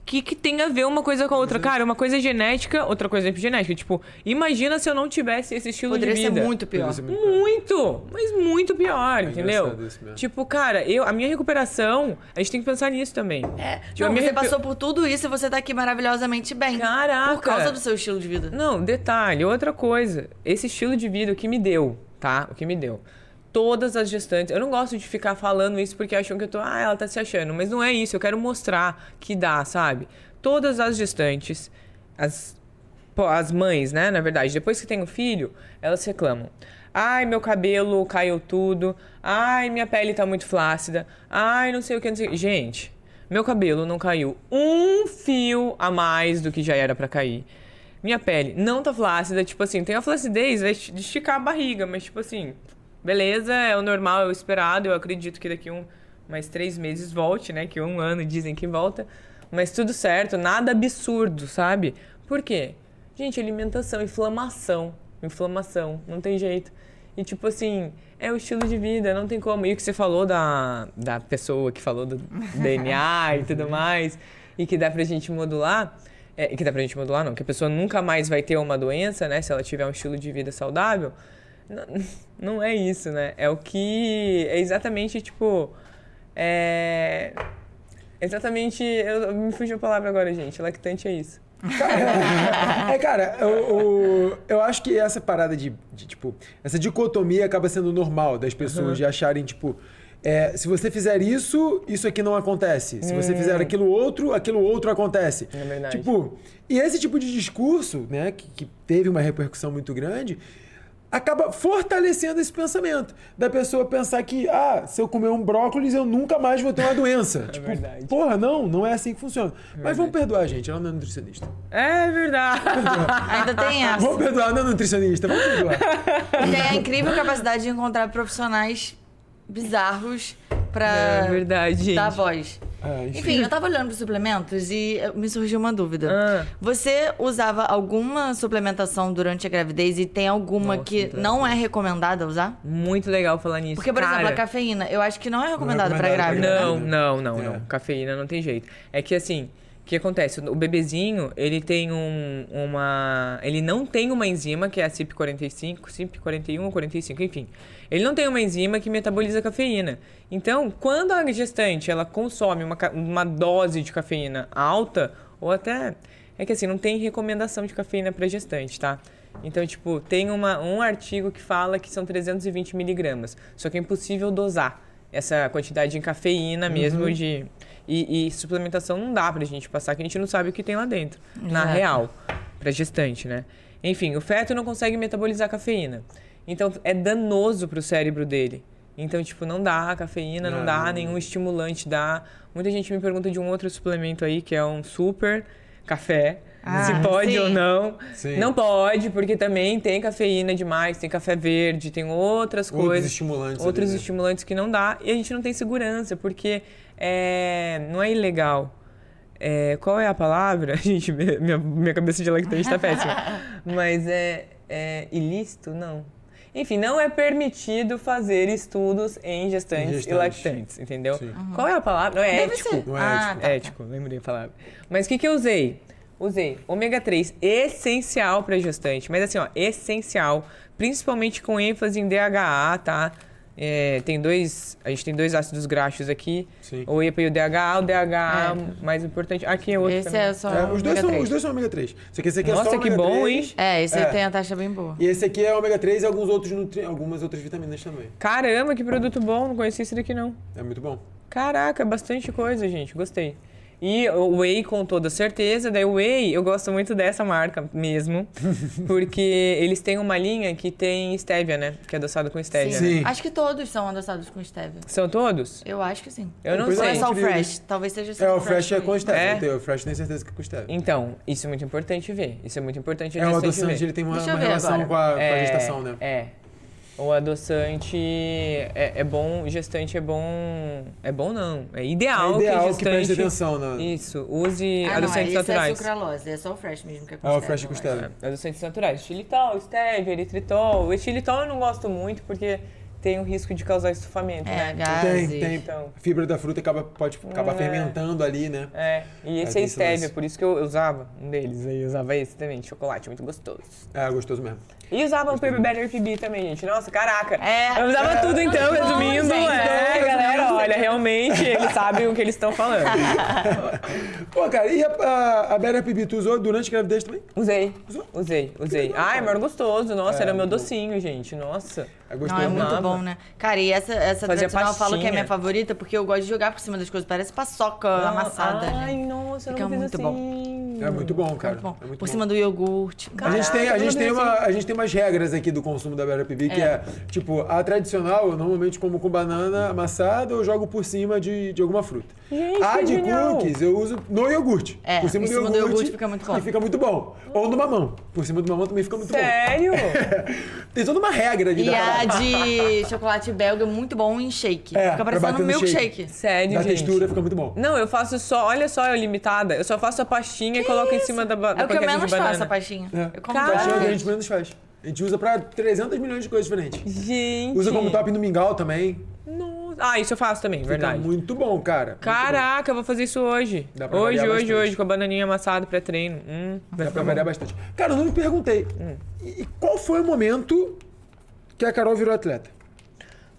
[SPEAKER 3] que, que tem a ver uma coisa com a outra? Cara, uma coisa é genética, outra coisa é epigenética. Tipo, imagina se eu não tivesse esse estilo
[SPEAKER 2] Poderia
[SPEAKER 3] de
[SPEAKER 2] ser
[SPEAKER 3] vida.
[SPEAKER 2] muito pior.
[SPEAKER 1] Poderia ser muito
[SPEAKER 3] Muito, mas muito pior, entendeu?
[SPEAKER 1] isso mesmo.
[SPEAKER 3] Tipo, cara, eu, a minha recuperação, a gente tem que pensar nisso também.
[SPEAKER 2] É.
[SPEAKER 3] Tipo,
[SPEAKER 2] Não, você
[SPEAKER 3] recu-
[SPEAKER 2] passou por tudo isso e você tá aqui maravilhosamente bem.
[SPEAKER 3] Caraca!
[SPEAKER 2] Por causa do seu estilo de vida.
[SPEAKER 3] Não, detalhe, outra coisa. Esse estilo de vida, o que me deu, tá? O que me deu. Todas as gestantes. Eu não gosto de ficar falando isso porque acham que eu tô, ah, ela tá se achando, mas não é isso, eu quero mostrar que dá, sabe? Todas as gestantes, as as mães, né, na verdade, depois que tem o filho, elas reclamam. Ai, meu cabelo caiu tudo. Ai, minha pele tá muito flácida. Ai, não sei o que, não sei o que. Gente, meu cabelo não caiu um fio a mais do que já era pra cair. Minha pele não tá flácida, tipo assim, tem a flacidez de esticar a barriga, mas tipo assim, beleza, é o normal, é o esperado. Eu acredito que daqui um mais três meses volte, né? Que um ano dizem que volta. Mas tudo certo, nada absurdo, sabe? Por quê? Gente, alimentação, inflamação. Inflamação, não tem jeito. E tipo assim, é o estilo de vida, não tem como. E o que você falou da, da pessoa que falou do DNA e tudo mais, e que dá pra gente modular. É, que dá pra gente modular, não, que a pessoa nunca mais vai ter uma doença, né? Se ela tiver um estilo de vida saudável. Não, é isso, né? É o que. É exatamente tipo. É. Exatamente. Eu, me fugiu a palavra agora, gente. Lactante é isso.
[SPEAKER 1] é, cara, eu, eu, eu, acho que essa parada de, de, tipo, essa dicotomia acaba sendo normal das pessoas uhum. de acharem, tipo, é, se você fizer isso, isso aqui não acontece. Se você fizer hum. aquilo outro, aquilo outro acontece.
[SPEAKER 3] É verdade.
[SPEAKER 1] Tipo, e esse tipo de discurso, né, que, que teve uma repercussão muito grande, acaba fortalecendo esse pensamento da pessoa pensar que, ah, se eu comer um brócolis, eu nunca mais vou ter uma doença.
[SPEAKER 3] É tipo, verdade.
[SPEAKER 1] porra, não, não é assim que funciona. É Mas vamos perdoar a gente, ela não é nutricionista.
[SPEAKER 3] É verdade.
[SPEAKER 2] Ainda tem essa.
[SPEAKER 1] Vamos perdoar, não é nutricionista, vamos perdoar.
[SPEAKER 2] E tem a incrível capacidade de encontrar profissionais bizarros pra
[SPEAKER 3] é verdade,
[SPEAKER 2] dar voz.
[SPEAKER 1] É, enfim.
[SPEAKER 2] enfim. eu tava olhando pros suplementos e me surgiu uma dúvida.
[SPEAKER 3] Ah.
[SPEAKER 2] Você usava alguma suplementação durante a gravidez e tem alguma
[SPEAKER 3] Nossa,
[SPEAKER 2] que não é recomendada usar?
[SPEAKER 3] Muito legal falar nisso.
[SPEAKER 2] Porque, por
[SPEAKER 3] Cara,
[SPEAKER 2] exemplo, a cafeína, eu acho que não é recomendada
[SPEAKER 1] Não é
[SPEAKER 2] pra
[SPEAKER 1] recomendado
[SPEAKER 2] grávida.
[SPEAKER 3] Não,
[SPEAKER 1] né?
[SPEAKER 3] não, não,
[SPEAKER 1] É.
[SPEAKER 3] não. Cafeína não tem jeito. É que assim, o que acontece? O bebezinho, ele tem um, uma. Ele não tem uma enzima, que é a CYP45, CYP41 ou 45, enfim. Ele não tem uma enzima que metaboliza cafeína. Então, quando a gestante ela consome uma, uma dose de cafeína alta, ou até. É que assim, não tem recomendação de cafeína para gestante, tá? Então, tipo, tem uma, um artigo que fala que são 320 miligramas. Só que é impossível dosar essa quantidade em cafeína mesmo de. E, e suplementação não dá pra gente passar, que a gente não sabe o que tem lá dentro. Na
[SPEAKER 2] Exato.
[SPEAKER 3] real, pra gestante, né? Enfim, o feto não consegue metabolizar cafeína. Então é danoso pro cérebro dele. Então, tipo, não dá cafeína, não,
[SPEAKER 1] Não,
[SPEAKER 3] dá nenhum estimulante, dá. Muita gente me pergunta de um outro suplemento aí, que é um super café.
[SPEAKER 2] Ah,
[SPEAKER 3] se pode
[SPEAKER 2] sim.
[SPEAKER 3] ou não.
[SPEAKER 1] Sim.
[SPEAKER 3] Não pode, porque também tem cafeína demais, tem café verde, tem outras
[SPEAKER 1] Outros
[SPEAKER 3] coisas.
[SPEAKER 1] estimulantes
[SPEAKER 3] Outros
[SPEAKER 1] ali, né?
[SPEAKER 3] estimulantes que não dá. E a gente não tem segurança, porque é, não é ilegal. É, qual é a palavra? Gente, minha, minha cabeça de lactante tá péssima. Mas é, é ilícito? Não. Enfim, não é permitido fazer estudos em gestantes,
[SPEAKER 1] Em
[SPEAKER 3] e
[SPEAKER 1] gestantes.
[SPEAKER 3] lactantes, entendeu?
[SPEAKER 1] Sim.
[SPEAKER 3] Qual é a palavra? Não, é
[SPEAKER 2] Deve
[SPEAKER 3] ético.
[SPEAKER 2] ser.
[SPEAKER 1] Não é
[SPEAKER 2] ah,
[SPEAKER 1] ético.
[SPEAKER 2] tá, tá.
[SPEAKER 3] Ético, lembrei a palavra. Mas o que, que eu usei? Usei ômega 3, essencial para gestante. Mas assim, ó, essencial. Principalmente com ênfase em DHA, tá? É, tem dois. A gente tem dois ácidos graxos aqui.
[SPEAKER 1] Sim.
[SPEAKER 3] O EPA e o DHA. O DHA mais importante. Aqui é outro.
[SPEAKER 2] Esse
[SPEAKER 3] também.
[SPEAKER 2] é só
[SPEAKER 1] É, os, dois
[SPEAKER 2] ômega
[SPEAKER 1] são,
[SPEAKER 2] 3.
[SPEAKER 1] os dois são ômega 3. Só que esse aqui é
[SPEAKER 3] Nossa,
[SPEAKER 1] só
[SPEAKER 3] que bom,
[SPEAKER 1] 3.
[SPEAKER 3] hein?
[SPEAKER 2] É, esse
[SPEAKER 1] É.
[SPEAKER 2] tem a taxa bem boa.
[SPEAKER 1] E esse aqui é ômega 3 e alguns outros nutri... algumas outras vitaminas também.
[SPEAKER 3] Caramba, que produto bom. Não conhecia esse daqui, não.
[SPEAKER 1] É muito bom.
[SPEAKER 3] Caraca, bastante coisa, gente. Gostei. E o Whey com toda certeza. Daí o Whey, eu gosto muito dessa marca mesmo. porque eles têm uma linha que tem stevia, né? Que é adoçado com stevia.
[SPEAKER 1] Sim.
[SPEAKER 2] Acho que todos são adoçados com stevia.
[SPEAKER 3] São todos?
[SPEAKER 2] Eu acho que sim.
[SPEAKER 3] Eu não
[SPEAKER 2] Ou
[SPEAKER 3] sei.
[SPEAKER 2] é só o fresh? Talvez seja só
[SPEAKER 1] É, o fresh é com
[SPEAKER 2] mesmo.
[SPEAKER 1] stevia.
[SPEAKER 3] É?
[SPEAKER 1] Tem- O fresh tem certeza que é com stevia.
[SPEAKER 3] Então, isso é muito importante ver. Isso é muito importante a
[SPEAKER 1] É, o adoçante, ele tem uma, uma relação com a, com a
[SPEAKER 3] É,
[SPEAKER 1] gestação, né?
[SPEAKER 3] É. O adoçante é, é bom, gestante é bom. É bom não. É ideal,
[SPEAKER 1] É ideal
[SPEAKER 3] que
[SPEAKER 1] que,
[SPEAKER 3] gestante.
[SPEAKER 1] preste atenção na...
[SPEAKER 3] Isso, use
[SPEAKER 2] Ah, não,
[SPEAKER 3] adoçantes
[SPEAKER 2] esse é
[SPEAKER 3] naturais.
[SPEAKER 2] sucralose, é só o fresh mesmo que é com
[SPEAKER 1] É, o
[SPEAKER 2] stevia,
[SPEAKER 1] fresh
[SPEAKER 2] eu
[SPEAKER 1] com stevia.
[SPEAKER 3] É, adoçantes naturais. Xilitol, stevia, eritritol. O etilitol eu não gosto muito porque tem o risco de causar estufamento,
[SPEAKER 2] É,
[SPEAKER 3] né?
[SPEAKER 2] gases.
[SPEAKER 1] Tem, tem.
[SPEAKER 3] Então.
[SPEAKER 1] A fibra da fruta acaba, pode acabar
[SPEAKER 3] É.
[SPEAKER 1] fermentando ali, né?
[SPEAKER 3] É, e esse
[SPEAKER 1] É,
[SPEAKER 3] é
[SPEAKER 1] esse
[SPEAKER 3] stevia,
[SPEAKER 1] lance.
[SPEAKER 3] por isso que eu usava um deles. Aí eu usava esse também, de chocolate, muito gostoso.
[SPEAKER 1] É, gostoso mesmo.
[SPEAKER 3] E usava o Paper Better PB também, gente. Nossa, caraca.
[SPEAKER 2] É.
[SPEAKER 3] Eu usava tudo então,
[SPEAKER 2] bom,
[SPEAKER 3] resumindo.
[SPEAKER 2] gente.
[SPEAKER 3] é,
[SPEAKER 1] Então,
[SPEAKER 3] galera, olha, realmente eles sabem o que eles estão falando.
[SPEAKER 1] Pô, cara, e a, a, a Better PB tu usou durante a gravidez também?
[SPEAKER 3] Usei,
[SPEAKER 1] Usou?
[SPEAKER 3] usei, usei.
[SPEAKER 1] legal,
[SPEAKER 3] Ai, maior gostoso. Nossa,
[SPEAKER 1] É,
[SPEAKER 3] era meu
[SPEAKER 1] bom.
[SPEAKER 3] docinho, gente. Nossa.
[SPEAKER 1] É gostoso
[SPEAKER 2] Não, é muito bom. bom, né? Cara, e essa, essa
[SPEAKER 3] Fazia
[SPEAKER 2] tradicional eu falo que é
[SPEAKER 3] pastinha.
[SPEAKER 2] minha favorita porque eu gosto de jogar por cima das coisas. Parece paçoca amassada.
[SPEAKER 3] Ai,
[SPEAKER 2] gente.
[SPEAKER 3] nossa, eu
[SPEAKER 2] Fica
[SPEAKER 3] não fiz
[SPEAKER 2] muito
[SPEAKER 3] assim.
[SPEAKER 1] É muito bom, cara.
[SPEAKER 2] Muito bom.
[SPEAKER 1] É muito
[SPEAKER 2] por
[SPEAKER 1] bom.
[SPEAKER 2] cima do iogurte.
[SPEAKER 1] A gente, tem, a,
[SPEAKER 3] Caraca,
[SPEAKER 1] gente
[SPEAKER 3] eu
[SPEAKER 1] tem
[SPEAKER 3] não
[SPEAKER 1] uma, a gente tem umas regras aqui do consumo da Pibi, que é, tipo, a tradicional, eu normalmente como com banana amassada ou jogo por cima de, de alguma fruta.
[SPEAKER 3] Gente,
[SPEAKER 1] a
[SPEAKER 3] que
[SPEAKER 1] de
[SPEAKER 3] genial.
[SPEAKER 1] cookies eu uso no iogurte.
[SPEAKER 2] É,
[SPEAKER 1] por cima,
[SPEAKER 2] em
[SPEAKER 1] do,
[SPEAKER 2] cima do
[SPEAKER 1] iogurte,
[SPEAKER 2] iogurte fica muito bom.
[SPEAKER 1] E fica muito bom. Ou no mamão. Por cima do mamão também fica muito
[SPEAKER 3] Sério?
[SPEAKER 1] bom. tem toda uma regra aqui
[SPEAKER 2] E a de chocolate belga é muito bom em shake.
[SPEAKER 1] É,
[SPEAKER 2] Fica parecendo um
[SPEAKER 1] no shake.
[SPEAKER 2] milkshake.
[SPEAKER 3] Sério,
[SPEAKER 1] Da
[SPEAKER 3] gente.
[SPEAKER 1] textura fica muito bom.
[SPEAKER 3] Não, eu faço só, olha só, eu limitada. Eu só faço a pastinha e coloco em cima da, da
[SPEAKER 2] É o que eu menos
[SPEAKER 3] de
[SPEAKER 2] faço, a pastinha.
[SPEAKER 1] É.
[SPEAKER 2] Eu como
[SPEAKER 3] Cara,
[SPEAKER 1] é que a gente menos faz. A gente usa pra 300 milhões de coisas diferentes.
[SPEAKER 3] Gente.
[SPEAKER 1] Usa como top no mingau também.
[SPEAKER 3] Nossa. Ah, isso eu faço também, verdade.
[SPEAKER 1] Fica muito bom, cara.
[SPEAKER 3] Caraca, eu vou fazer isso hoje.
[SPEAKER 1] Dá pra
[SPEAKER 3] Hoje, hoje,
[SPEAKER 1] bastante.
[SPEAKER 3] hoje, com a bananinha amassada pré-treino. Hum, vai
[SPEAKER 1] Dá pra
[SPEAKER 3] bom.
[SPEAKER 1] variar bastante. Cara, eu não me perguntei.
[SPEAKER 3] Hum.
[SPEAKER 1] E qual foi o momento que a Carol virou atleta?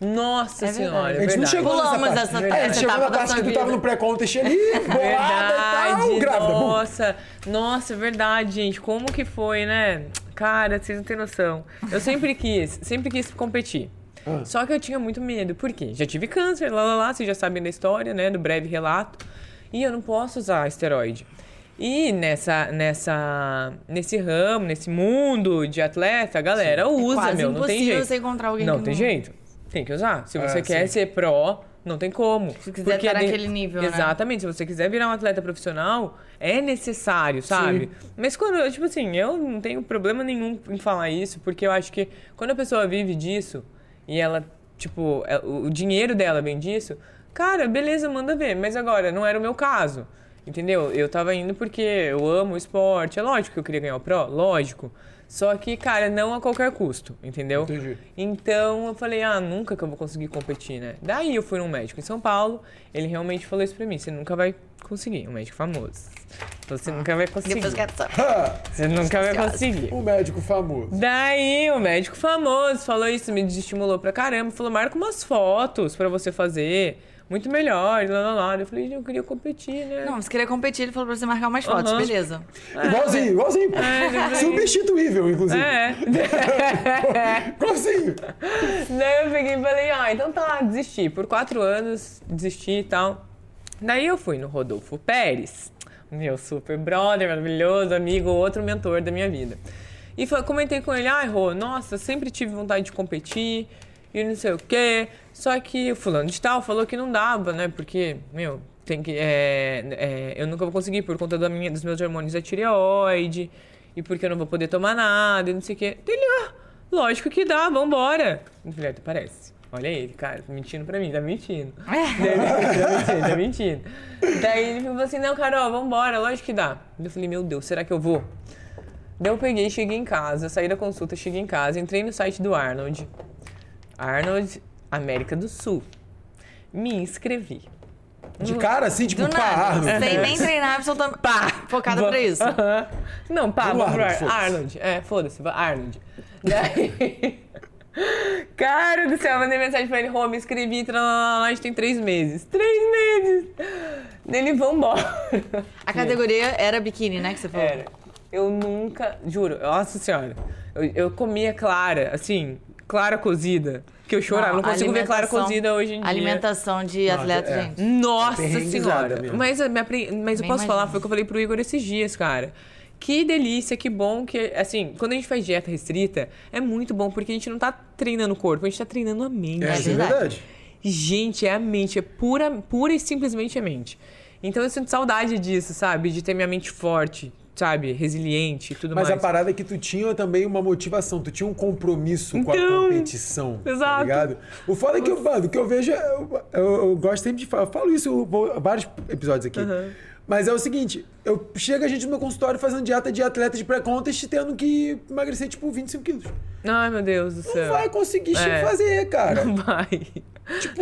[SPEAKER 3] Nossa
[SPEAKER 2] É
[SPEAKER 3] senhora,
[SPEAKER 2] verdade.
[SPEAKER 3] é
[SPEAKER 1] A gente não
[SPEAKER 3] verdade.
[SPEAKER 1] chegou nessa
[SPEAKER 2] Pulamos
[SPEAKER 1] parte.
[SPEAKER 2] essa-
[SPEAKER 1] É,
[SPEAKER 2] essa
[SPEAKER 1] chegou na parte que tu tava no pré-contest ali, bolada e tal,
[SPEAKER 3] Verdade,
[SPEAKER 1] grávida.
[SPEAKER 3] nossa, nossa, é verdade, gente. Como que foi, né? Cara, vocês não têm noção. Eu sempre quis, sempre quis competir.
[SPEAKER 1] Ah.
[SPEAKER 3] Só que eu tinha muito medo. Por quê? Já tive câncer, lá, lá, lá, vocês já sabem da história, né? Do breve relato. E eu não posso usar esteroide. E nessa, nessa, nesse ramo, nesse mundo de atleta, a galera usa,
[SPEAKER 2] É Quase
[SPEAKER 3] meu, não tem jeito.
[SPEAKER 2] você encontrar alguém
[SPEAKER 3] Não
[SPEAKER 2] que
[SPEAKER 3] tem
[SPEAKER 2] não-
[SPEAKER 3] jeito. Tem que usar. Se
[SPEAKER 1] É,
[SPEAKER 3] você quer
[SPEAKER 1] sim.
[SPEAKER 3] ser pró, não tem como. Se
[SPEAKER 2] quiser estar naquele nível, né?
[SPEAKER 3] Exatamente. Se você quiser virar um atleta profissional, é necessário, sabe? Mas quando, tipo assim, eu não tenho problema nenhum em falar isso, porque eu acho que quando a pessoa vive disso e ela, tipo, é- o o dinheiro dela vem disso, cara, beleza, manda ver. Mas agora, não era o meu caso. Entendeu? Eu tava indo porque eu amo o esporte. É lógico que eu queria ganhar o Pro, lógico. Só que, cara, não a qualquer custo, entendeu?
[SPEAKER 1] Entendi.
[SPEAKER 3] Então eu falei, ah, nunca que eu vou conseguir competir, né? Daí eu fui num médico em São Paulo, ele realmente falou isso pra mim, você nunca vai conseguir, um médico famoso. Você nunca vai conseguir.
[SPEAKER 2] Depois quero saber.
[SPEAKER 1] Ha!
[SPEAKER 3] Você nunca vai conseguir.
[SPEAKER 1] Um médico famoso.
[SPEAKER 3] Daí o médico famoso falou isso, me desestimulou pra caramba, falou, marca umas fotos pra você fazer, muito melhor, lá, lá, lá. Eu falei, gente, eu queria competir, né?
[SPEAKER 2] Não, você queria competir, ele falou pra você marcar umas fotos, beleza.
[SPEAKER 1] Igualzinho, igualzinho. pô.
[SPEAKER 3] É.
[SPEAKER 1] Substituível, inclusive.
[SPEAKER 3] É.
[SPEAKER 1] Igualzinho.
[SPEAKER 3] Daí eu peguei e falei, ah, então tá, desisti. Por quatro anos, desisti e tal. Daí eu fui no Rodolfo Pérez, meu super brother, maravilhoso, amigo, outro mentor da minha vida. E fa- comentei com ele, ai, Rô, nossa, sempre tive vontade de competir e não sei o quê. Só que o fulano de tal falou que não dava, né? Porque, meu, tem que. é, é, eu nunca vou conseguir por conta da minha, dos meus hormônios da tireoide e porque eu não vou poder tomar nada e não sei o quê. Ele, ah, lógico que dá, vambora. Eu falei, "Ah, parece. Olha ele, cara, mentindo pra mim, tá mentindo. Daí, tá mentindo, tá mentindo. Daí ele falou assim, não, Carol, vambora, lógico que dá. Eu falei, meu Deus, será que eu vou? Daí eu peguei, cheguei em casa, saí da consulta, cheguei em casa, entrei no site do Arnold. Arnold, América do Sul. Me inscrevi.
[SPEAKER 1] De cara, assim, tipo,
[SPEAKER 2] Do
[SPEAKER 1] pá,
[SPEAKER 2] nada.
[SPEAKER 1] Arnold.
[SPEAKER 2] Sem nem treinar absolutamente. Pá! Focada
[SPEAKER 3] Va-
[SPEAKER 2] pra isso.
[SPEAKER 3] Aham. Não, pá,
[SPEAKER 1] Vamos
[SPEAKER 3] vamos pro
[SPEAKER 1] Arnold,
[SPEAKER 3] Ar-
[SPEAKER 1] foda-se.
[SPEAKER 3] Arnold. É, foda-se, va- Arnold. Daí... Cara do céu, eu mandei mensagem pra ele, Rô, me inscrevi, a gente tem três meses. Três meses! Dele, vambora.
[SPEAKER 2] A categoria era biquíni, né? Que você falou.
[SPEAKER 3] Era. Eu nunca, juro, nossa senhora, eu, eu comia clara, assim, clara cozida, que eu chorava, não, consigo ver clara
[SPEAKER 2] alimentação-
[SPEAKER 3] cozida hoje em dia.
[SPEAKER 2] Alimentação de
[SPEAKER 1] Nossa,
[SPEAKER 2] atleta,
[SPEAKER 1] é.
[SPEAKER 2] gente.
[SPEAKER 3] Nossa
[SPEAKER 1] Perrenguizada
[SPEAKER 3] senhora!
[SPEAKER 1] mesmo.
[SPEAKER 3] Mas, minha mas eu posso falar,
[SPEAKER 2] imagino.
[SPEAKER 3] foi o que eu falei pro Igor esses dias, cara. Que delícia, que bom que, assim, quando a gente faz dieta restrita, é muito bom, porque a gente não tá treinando o corpo, a gente tá treinando a mente.
[SPEAKER 1] É, isso é
[SPEAKER 2] verdade.
[SPEAKER 1] verdade.
[SPEAKER 3] Gente, é a mente, é pura, pura e simplesmente a mente. Então eu sinto saudade disso, sabe? De ter minha mente forte, sabe? Resiliente e tudo
[SPEAKER 1] Mas
[SPEAKER 3] mais.
[SPEAKER 1] a parada é que tu tinha também uma motivação, tu tinha um compromisso com a
[SPEAKER 3] Então,
[SPEAKER 1] competição. Tá
[SPEAKER 3] exato.
[SPEAKER 1] ligado? O foda é que eu, mano, o que eu vejo, é- eu, eu- eu gosto sempre de falar, eu falo isso em vários episódios aqui. Mas é o seguinte, eu chego a gente no meu consultório fazendo dieta de atleta de pré-contest tendo que emagrecer tipo 25 quilos.
[SPEAKER 3] Ai, meu Deus do
[SPEAKER 1] Não
[SPEAKER 3] céu.
[SPEAKER 1] vai conseguir
[SPEAKER 3] É.
[SPEAKER 1] fazer, cara.
[SPEAKER 3] Não vai.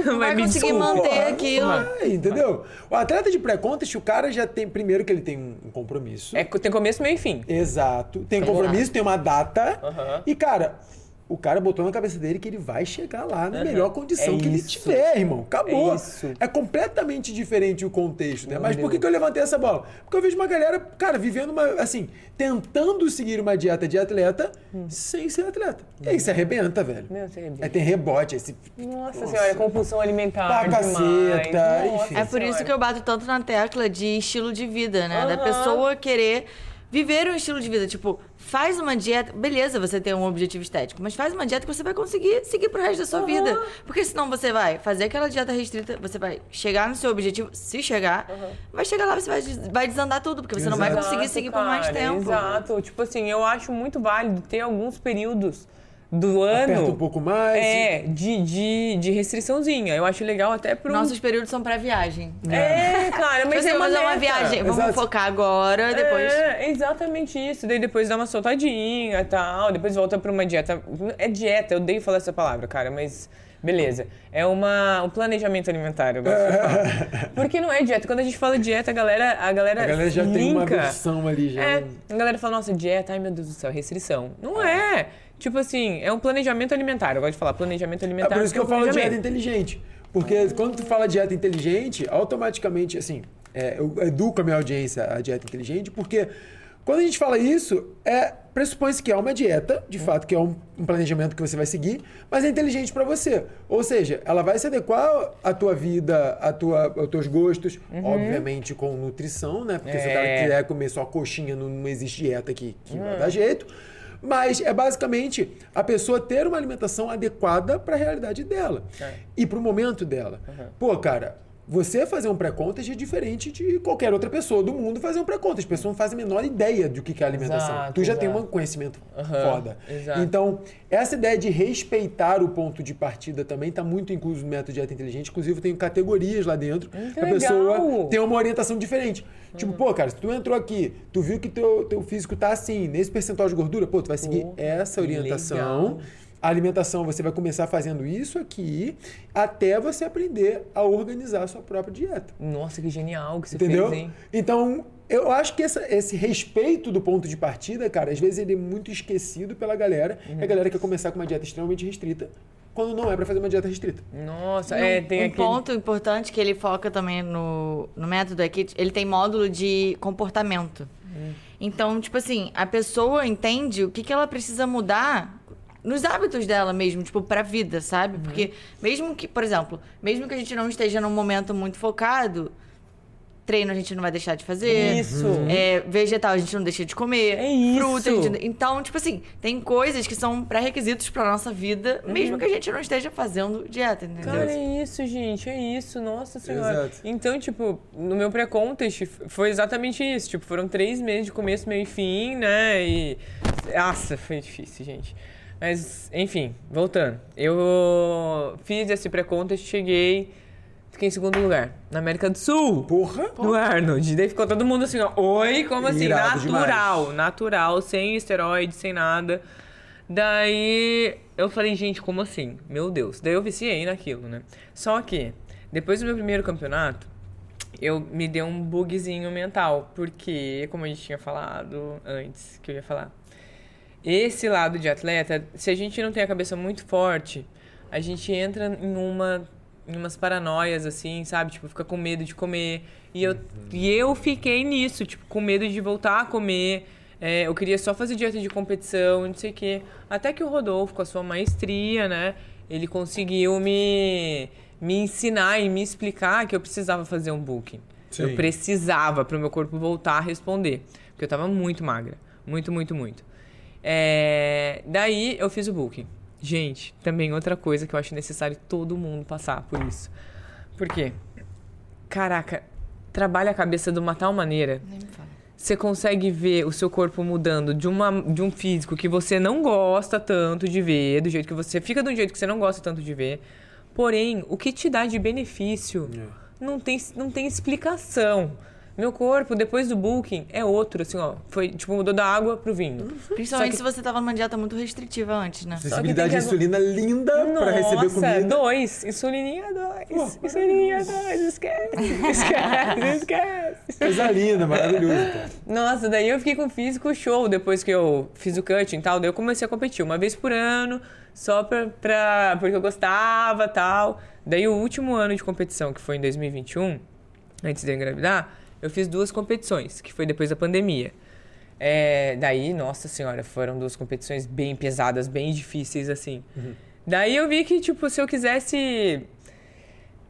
[SPEAKER 3] Não
[SPEAKER 2] vai
[SPEAKER 3] me
[SPEAKER 2] conseguir
[SPEAKER 3] desculpa.
[SPEAKER 2] manter
[SPEAKER 1] Porra,
[SPEAKER 2] aquilo.
[SPEAKER 1] Vai, entendeu? O atleta de pré-contest, o cara já tem, primeiro que ele tem um compromisso.
[SPEAKER 3] É, tem começo, meio e fim.
[SPEAKER 1] Exato. Tem compromisso, tem uma data. E, cara, o cara botou na cabeça dele que ele vai chegar lá na melhor condição
[SPEAKER 3] É
[SPEAKER 1] que ele
[SPEAKER 3] isso.
[SPEAKER 1] tiver, irmão. Acabou.
[SPEAKER 3] É isso.
[SPEAKER 1] É completamente diferente o contexto, né?
[SPEAKER 3] Meu
[SPEAKER 1] Mas por que, que eu levantei essa bola? Porque eu vejo uma galera, cara, vivendo uma, assim, tentando seguir uma dieta de atleta sem ser atleta. E aí se arrebenta, velho.
[SPEAKER 3] Meu, você arrebenta.
[SPEAKER 1] Aí tem rebote, esse.
[SPEAKER 3] Nossa, senhora, é compulsão alimentar.
[SPEAKER 1] Pra caceta,
[SPEAKER 3] Nossa
[SPEAKER 1] enfim.
[SPEAKER 2] É por isso
[SPEAKER 3] senhora.
[SPEAKER 2] que eu bato tanto na tecla de estilo de vida, né? Da pessoa querer viver um estilo de vida. Tipo, faz uma dieta. Beleza, você tem um objetivo estético, mas faz uma dieta que você vai conseguir seguir pro resto da sua vida. Porque senão você vai fazer aquela dieta restrita, você vai chegar no seu objetivo, se chegar, vai chegar lá, você vai, vai desandar tudo, porque você não vai
[SPEAKER 1] Exato.
[SPEAKER 2] conseguir seguir por mais tempo.
[SPEAKER 3] Exato. Tipo assim, eu acho muito válido ter alguns períodos do ano.
[SPEAKER 1] Aperta um pouco mais.
[SPEAKER 3] É, de, de, de restriçãozinha. Eu acho legal até pro.
[SPEAKER 2] Nossos períodos são pra viagem.
[SPEAKER 3] É, cara, mas
[SPEAKER 2] Mas
[SPEAKER 3] é
[SPEAKER 2] é
[SPEAKER 3] uma,
[SPEAKER 2] fazer uma
[SPEAKER 3] meta.
[SPEAKER 2] viagem. Vamos
[SPEAKER 1] Exato.
[SPEAKER 2] focar agora, depois.
[SPEAKER 3] É, exatamente isso. Daí depois dá uma soltadinha e tal. Depois volta pra uma dieta. É dieta, eu odeio falar essa palavra, cara, mas. Beleza. É uma, um planejamento alimentar, eu gosto de falar. Porque não é dieta. Quando a gente fala dieta, a galera, a galera,
[SPEAKER 1] A galera já tem uma
[SPEAKER 3] linka.
[SPEAKER 1] versão ali já.
[SPEAKER 3] É, a galera fala, nossa, dieta, ai meu Deus do céu, restrição. Não é. Tipo assim, é um planejamento alimentar. Eu gosto de falar planejamento
[SPEAKER 1] É
[SPEAKER 3] alimentar.
[SPEAKER 1] por isso que eu
[SPEAKER 3] é um
[SPEAKER 1] falo dieta inteligente. Porque quando tu fala dieta inteligente, automaticamente, assim, é, eu educo a minha audiência a dieta inteligente, porque quando a gente fala isso, é pressupõe-se que é uma dieta, de fato, que é um, um planejamento que você vai seguir, mas é inteligente para você. Ou seja, ela vai se adequar à tua vida, à tua, aos teus gostos, obviamente com nutrição, né? Porque se o cara
[SPEAKER 3] É.
[SPEAKER 1] quiser comer só coxinha, não, não existe dieta que, que vai dar jeito. Mas é basicamente a pessoa ter uma alimentação adequada para a realidade dela
[SPEAKER 3] É.
[SPEAKER 1] e para o momento dela. Pô, cara, você fazer um pré-contas é diferente de qualquer outra pessoa do mundo fazer um pré-contas. As pessoas não fazem a menor ideia do que é alimentação.
[SPEAKER 3] Exato,
[SPEAKER 1] tu já tem
[SPEAKER 3] exato.
[SPEAKER 1] um conhecimento
[SPEAKER 3] Aham,
[SPEAKER 1] foda.
[SPEAKER 3] exato.
[SPEAKER 1] Então, essa ideia de respeitar o ponto de partida também está muito incluso no método dieta inteligente. Inclusive, eu tenho categorias lá dentro.
[SPEAKER 3] Hum, que
[SPEAKER 1] a pessoa tem uma orientação diferente. Tipo,
[SPEAKER 3] Uhum.
[SPEAKER 1] pô, cara, se tu entrou aqui, tu viu que teu, teu físico tá assim, nesse percentual de gordura, pô, tu vai seguir
[SPEAKER 3] Pô,
[SPEAKER 1] essa orientação.
[SPEAKER 3] legal.
[SPEAKER 1] A alimentação, você vai começar fazendo isso aqui, até você aprender a organizar a sua própria dieta.
[SPEAKER 3] Nossa, que genial que você
[SPEAKER 1] Entendeu?
[SPEAKER 3] fez, hein?
[SPEAKER 1] Então, eu acho que essa- esse respeito do ponto de partida, cara, às vezes ele é muito esquecido pela galera.
[SPEAKER 3] Uhum.
[SPEAKER 1] A galera quer começar com uma dieta extremamente restrita, quando não é pra fazer uma dieta restrita.
[SPEAKER 3] Nossa, é,
[SPEAKER 2] um,
[SPEAKER 3] tem
[SPEAKER 2] um
[SPEAKER 3] aquele...
[SPEAKER 2] ponto importante que ele foca também no, no método é que ele tem módulo de comportamento. Então, tipo assim, a pessoa entende o que, que ela precisa mudar nos hábitos dela mesmo, tipo, pra vida, sabe? Porque mesmo que, por exemplo, mesmo que a gente não esteja num momento muito focado, treino a gente não vai deixar de fazer.
[SPEAKER 3] Isso.
[SPEAKER 2] É, vegetal a gente não deixa de comer.
[SPEAKER 3] É isso.
[SPEAKER 2] Fruta, a gente não- Então, tipo assim, tem coisas que são pré-requisitos pra nossa vida, mesmo que a gente não esteja fazendo dieta, entendeu?
[SPEAKER 3] Cara, é isso, gente, é isso, nossa senhora.
[SPEAKER 1] Exato.
[SPEAKER 3] Então, tipo, no meu pré-contest foi exatamente isso. Tipo, foram três meses de começo, meio e fim, né? E. Nossa, foi difícil, gente. Mas, enfim, voltando. Eu fiz esse pré-contest, cheguei, fiquei em segundo lugar, na América do Sul.
[SPEAKER 1] Porra!
[SPEAKER 3] Do Arnold. Daí ficou todo mundo assim, ó. Oi, como assim?
[SPEAKER 1] Irado
[SPEAKER 3] natural,
[SPEAKER 1] demais.
[SPEAKER 3] natural, sem esteroide, sem nada. Daí eu falei, gente, como assim? Meu Deus. Daí eu viciei naquilo, né? Só que, depois do meu primeiro campeonato, eu me deu um bugzinho mental. Porque, como a gente tinha falado antes, que eu ia falar. Esse lado de atleta, se a gente não tem a cabeça muito forte, a gente entra em uma em umas paranoias assim, sabe? Tipo, fica com medo de comer. E eu, e eu fiquei nisso, tipo, com medo de voltar a comer. É, eu queria só fazer dieta de competição, não sei o quê. Até que o Rodolfo, com a sua maestria, né? Ele conseguiu me, me ensinar e me explicar que eu precisava fazer um booking. Eu
[SPEAKER 1] Sim.
[SPEAKER 3] precisava para o meu corpo voltar a responder. Porque eu tava muito magra. Muito, muito, muito. É, Daí eu fiz o booking. Gente, também outra coisa que eu acho necessário todo mundo passar por isso. Por quê? Caraca, trabalha a cabeça de uma tal maneira.
[SPEAKER 2] Nem me fala.
[SPEAKER 3] Você consegue ver o seu corpo mudando de, uma, de um físico que você não gosta tanto de ver, do jeito que você fica de um jeito que você não gosta tanto de ver. Porém, o que te dá de benefício não, tem, não tem explicação. Meu corpo, depois do booking, é outro, assim, ó. Foi, tipo, mudou da água pro vinho.
[SPEAKER 2] Principalmente
[SPEAKER 3] que-
[SPEAKER 2] se você tava numa dieta muito restritiva antes, né?
[SPEAKER 1] Sensibilidade
[SPEAKER 3] tem
[SPEAKER 1] de
[SPEAKER 3] que-
[SPEAKER 1] insulina linda pra receber
[SPEAKER 3] Nossa,
[SPEAKER 1] comida.
[SPEAKER 3] dois. Insulininha dois. Insulininha dois. Esquece. Esquece, esquece.
[SPEAKER 1] Coisa linda, maravilhoso. pô.
[SPEAKER 3] Nossa, daí eu fiquei com físico show depois que eu fiz o cutting e tal. Daí eu comecei a competir uma vez por ano, só pra, pra, porque eu gostava tal. Daí o último ano de competição, que foi em 2021, antes de eu engravidar, eu fiz duas competições, que foi depois da pandemia. É, daí, nossa senhora, foram duas competições bem pesadas, bem difíceis, assim. Daí eu vi que, tipo, se eu quisesse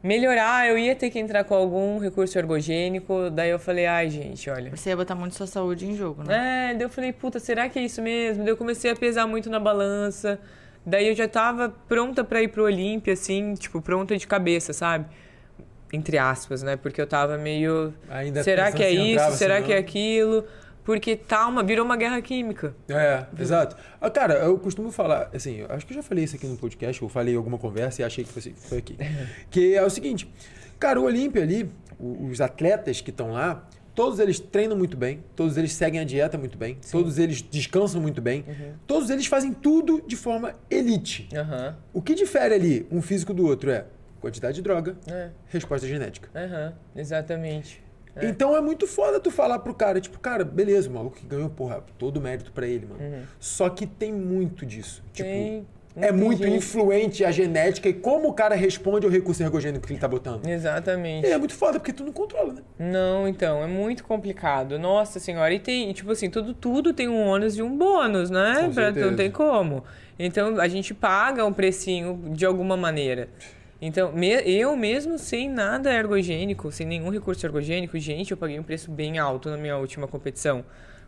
[SPEAKER 3] melhorar, eu ia ter que entrar com algum recurso ergogênico. Daí eu falei, ai, gente, olha.
[SPEAKER 2] Você ia botar muito sua saúde em jogo, né?
[SPEAKER 3] É, daí eu falei, puta, será que é isso mesmo? Daí eu comecei a pesar muito na balança. Daí eu já tava pronta pra ir pro Olímpia, assim, tipo, pronta de cabeça, sabe? Entre aspas, né? Porque eu tava meio.
[SPEAKER 1] Ainda
[SPEAKER 3] será que é
[SPEAKER 1] se
[SPEAKER 3] isso? será
[SPEAKER 1] não.
[SPEAKER 3] que é aquilo? Porque tá uma, virou uma guerra química.
[SPEAKER 1] É, exato. Ah, Cara, eu costumo falar, assim, eu acho que eu já falei isso aqui no podcast, ou falei em alguma conversa e achei que fosse, foi aqui. que é o seguinte, cara, o Olímpia ali, os atletas que estão lá, todos eles treinam muito bem, todos eles seguem a dieta muito bem, todos eles descansam muito bem, todos eles fazem tudo de forma elite.
[SPEAKER 3] Aham.
[SPEAKER 1] O que difere ali um físico do outro é quantidade de droga,
[SPEAKER 3] É.
[SPEAKER 1] resposta genética.
[SPEAKER 3] Aham. Exatamente. É.
[SPEAKER 1] Então é muito foda tu falar pro cara, tipo, cara, beleza, o maluco que ganhou, porra, todo mérito pra ele, mano. Só que tem muito disso. Tipo,
[SPEAKER 3] Uhum. Tem.
[SPEAKER 1] É muito
[SPEAKER 3] jeito.
[SPEAKER 1] influente a genética e como o cara responde ao recurso ergogênico que ele tá botando.
[SPEAKER 3] Exatamente.
[SPEAKER 1] E é muito foda, porque tu não controla, né?
[SPEAKER 3] Não, então, é muito complicado. Nossa senhora, e tem, tipo assim, tudo, tudo tem um ônus e um bônus, né? Pra- não tem como. Então, a gente paga um precinho de alguma maneira. Então, me- eu mesmo sem nada ergogênico, sem nenhum recurso ergogênico, gente, eu paguei um preço bem alto na minha última competição.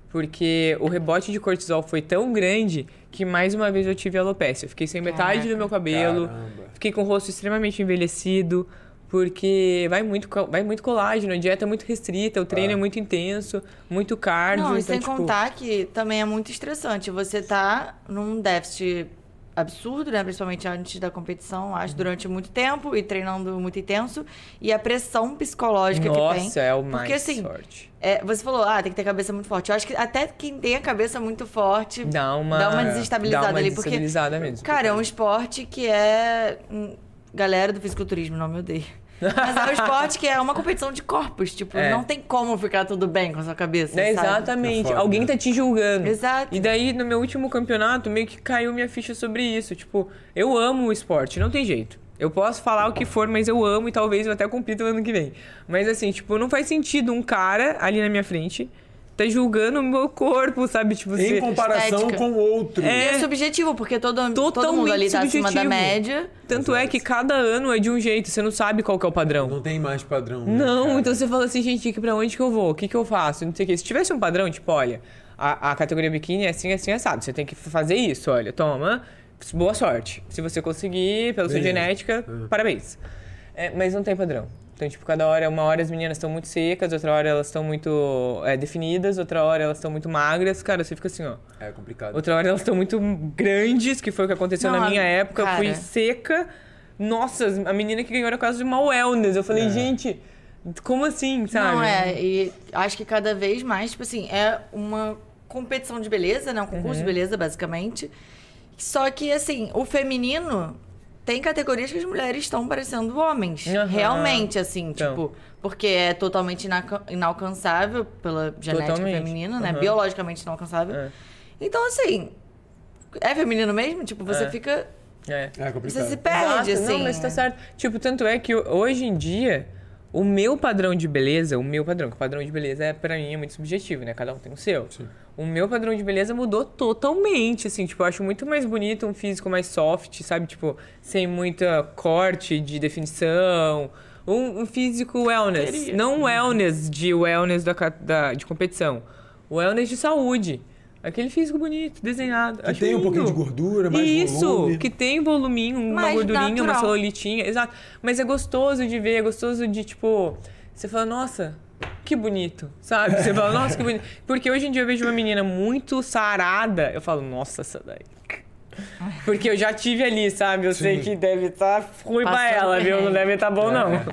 [SPEAKER 3] Porque o rebote de cortisol foi tão grande que mais uma vez eu tive alopecia. Eu fiquei sem metade do
[SPEAKER 2] Caraca.
[SPEAKER 3] meu cabelo,
[SPEAKER 1] Caramba.
[SPEAKER 3] fiquei com o rosto extremamente envelhecido, porque vai muito, vai muito colágeno, a dieta é muito restrita, o treino
[SPEAKER 1] Ah.
[SPEAKER 3] é muito intenso, muito cardio.
[SPEAKER 2] Não, e
[SPEAKER 3] então,
[SPEAKER 2] sem
[SPEAKER 3] tipo,
[SPEAKER 2] contar que também é muito estressante. Você tá num déficit absurdo, né? Principalmente antes da competição, acho,
[SPEAKER 3] Uhum.
[SPEAKER 2] durante muito tempo e treinando muito intenso. E a pressão psicológica que tem.
[SPEAKER 3] Nossa, é o mais
[SPEAKER 2] Porque, assim,
[SPEAKER 3] forte.
[SPEAKER 2] É, você falou, ah, tem que ter cabeça muito forte. Eu acho que até quem tem a cabeça muito forte
[SPEAKER 3] Dá uma,
[SPEAKER 2] dá uma desestabilizada
[SPEAKER 3] dá uma
[SPEAKER 2] ali. Porque,
[SPEAKER 3] desestabilizada mesmo.
[SPEAKER 2] cara, é um esporte que é. hum, Galera do fisiculturismo, não me odeio. Mas é um esporte que é uma competição de corpos. Tipo,
[SPEAKER 3] É.
[SPEAKER 2] não tem como ficar tudo bem com a sua cabeça.
[SPEAKER 3] É,
[SPEAKER 2] sabe?
[SPEAKER 3] exatamente.
[SPEAKER 1] É foda,
[SPEAKER 3] Alguém
[SPEAKER 1] né?
[SPEAKER 3] tá te julgando.
[SPEAKER 2] Exato.
[SPEAKER 3] E daí, no meu último campeonato, meio que caiu minha ficha sobre isso. Tipo, eu amo o esporte, não tem jeito. Eu posso falar o que for, mas eu amo e talvez eu até compita no ano que vem. Mas assim, tipo, não faz sentido um cara ali na minha frente tá julgando o meu corpo, sabe? Tipo,
[SPEAKER 1] Em comparação
[SPEAKER 2] estética.
[SPEAKER 1] com o outro.
[SPEAKER 2] E
[SPEAKER 3] É.
[SPEAKER 2] é subjetivo, porque todo, todo mundo ali tá acima da
[SPEAKER 3] subjetivo.
[SPEAKER 2] média.
[SPEAKER 3] Tanto é que cada ano é de um jeito, você não sabe qual que é o padrão.
[SPEAKER 1] Não tem mais padrão. né,
[SPEAKER 3] Não,
[SPEAKER 1] cara?
[SPEAKER 3] então você fala assim, gente, que pra onde que eu vou? O que que eu faço? Não sei o que. Se tivesse um padrão, tipo, olha, a, a categoria biquíni é assim, assim, assado. Você tem que fazer isso, olha, toma, boa sorte. Se você conseguir, pela sua
[SPEAKER 1] Beleza.
[SPEAKER 3] genética, parabéns. É, mas não tem padrão. Então, tipo, cada hora, uma hora as meninas estão muito secas, outra hora elas estão muito é, definidas, outra hora elas estão muito magras. Cara, você fica assim, ó.
[SPEAKER 1] É complicado.
[SPEAKER 3] Outra hora elas estão muito grandes, que foi o que aconteceu
[SPEAKER 2] Não,
[SPEAKER 3] na minha
[SPEAKER 2] a-
[SPEAKER 3] época. Eu Fui
[SPEAKER 2] cara.
[SPEAKER 3] seca. Nossa, a menina que ganhou era quase de uma wellness. Eu falei,
[SPEAKER 1] É.
[SPEAKER 3] gente, como assim, sabe?
[SPEAKER 2] Não, é. E acho que cada vez mais, tipo assim, é uma competição de beleza, né? Um concurso
[SPEAKER 3] Uhum.
[SPEAKER 2] de beleza, basicamente. Só que, assim, o feminino tem categorias que as mulheres estão parecendo homens.
[SPEAKER 3] Aham.
[SPEAKER 2] Realmente, assim,
[SPEAKER 3] Então.
[SPEAKER 2] tipo... Porque é totalmente inalcançável pela genética
[SPEAKER 3] Totalmente.
[SPEAKER 2] feminina, né?
[SPEAKER 3] Aham.
[SPEAKER 2] Biologicamente inalcançável.
[SPEAKER 3] É.
[SPEAKER 2] Então, assim... É feminino mesmo? Tipo, você
[SPEAKER 3] É.
[SPEAKER 2] fica...
[SPEAKER 3] É.
[SPEAKER 1] É complicado.
[SPEAKER 2] Você se perde,
[SPEAKER 3] Exato,
[SPEAKER 2] assim.
[SPEAKER 3] Não, mas tá certo. Tipo, tanto é que hoje em dia, o meu padrão de beleza, o meu padrão, que o padrão de beleza é, pra mim, é muito subjetivo, né? Cada um tem o seu.
[SPEAKER 1] Sim.
[SPEAKER 3] O meu padrão de beleza mudou totalmente, assim. Tipo, eu acho muito mais bonito um físico mais soft, sabe? Tipo, sem muita corte de definição. Um, um físico wellness.
[SPEAKER 2] Queria.
[SPEAKER 3] Não um wellness de wellness da, da- de competição. Wellness de saúde. Aquele físico bonito, desenhado.
[SPEAKER 1] Que
[SPEAKER 3] Acho
[SPEAKER 1] tem um
[SPEAKER 3] lindo.
[SPEAKER 1] pouquinho de gordura, mais
[SPEAKER 3] Isso,
[SPEAKER 1] volume.
[SPEAKER 3] que tem voluminho, uma
[SPEAKER 2] Mais
[SPEAKER 3] gordurinha, uma
[SPEAKER 2] natural.
[SPEAKER 3] celulitinha, exato. Mas é gostoso de ver, é gostoso de, tipo, você fala, nossa, que bonito, sabe? Você fala, nossa, que bonito. Porque hoje em dia eu vejo uma menina muito sarada, eu falo, nossa, essa daí. Porque eu já tive ali, sabe? Eu sei
[SPEAKER 1] Sim.
[SPEAKER 3] que deve estar ruim pra
[SPEAKER 2] Passando
[SPEAKER 3] ela, viu? Não deve estar bom,
[SPEAKER 1] É,
[SPEAKER 3] não.
[SPEAKER 1] é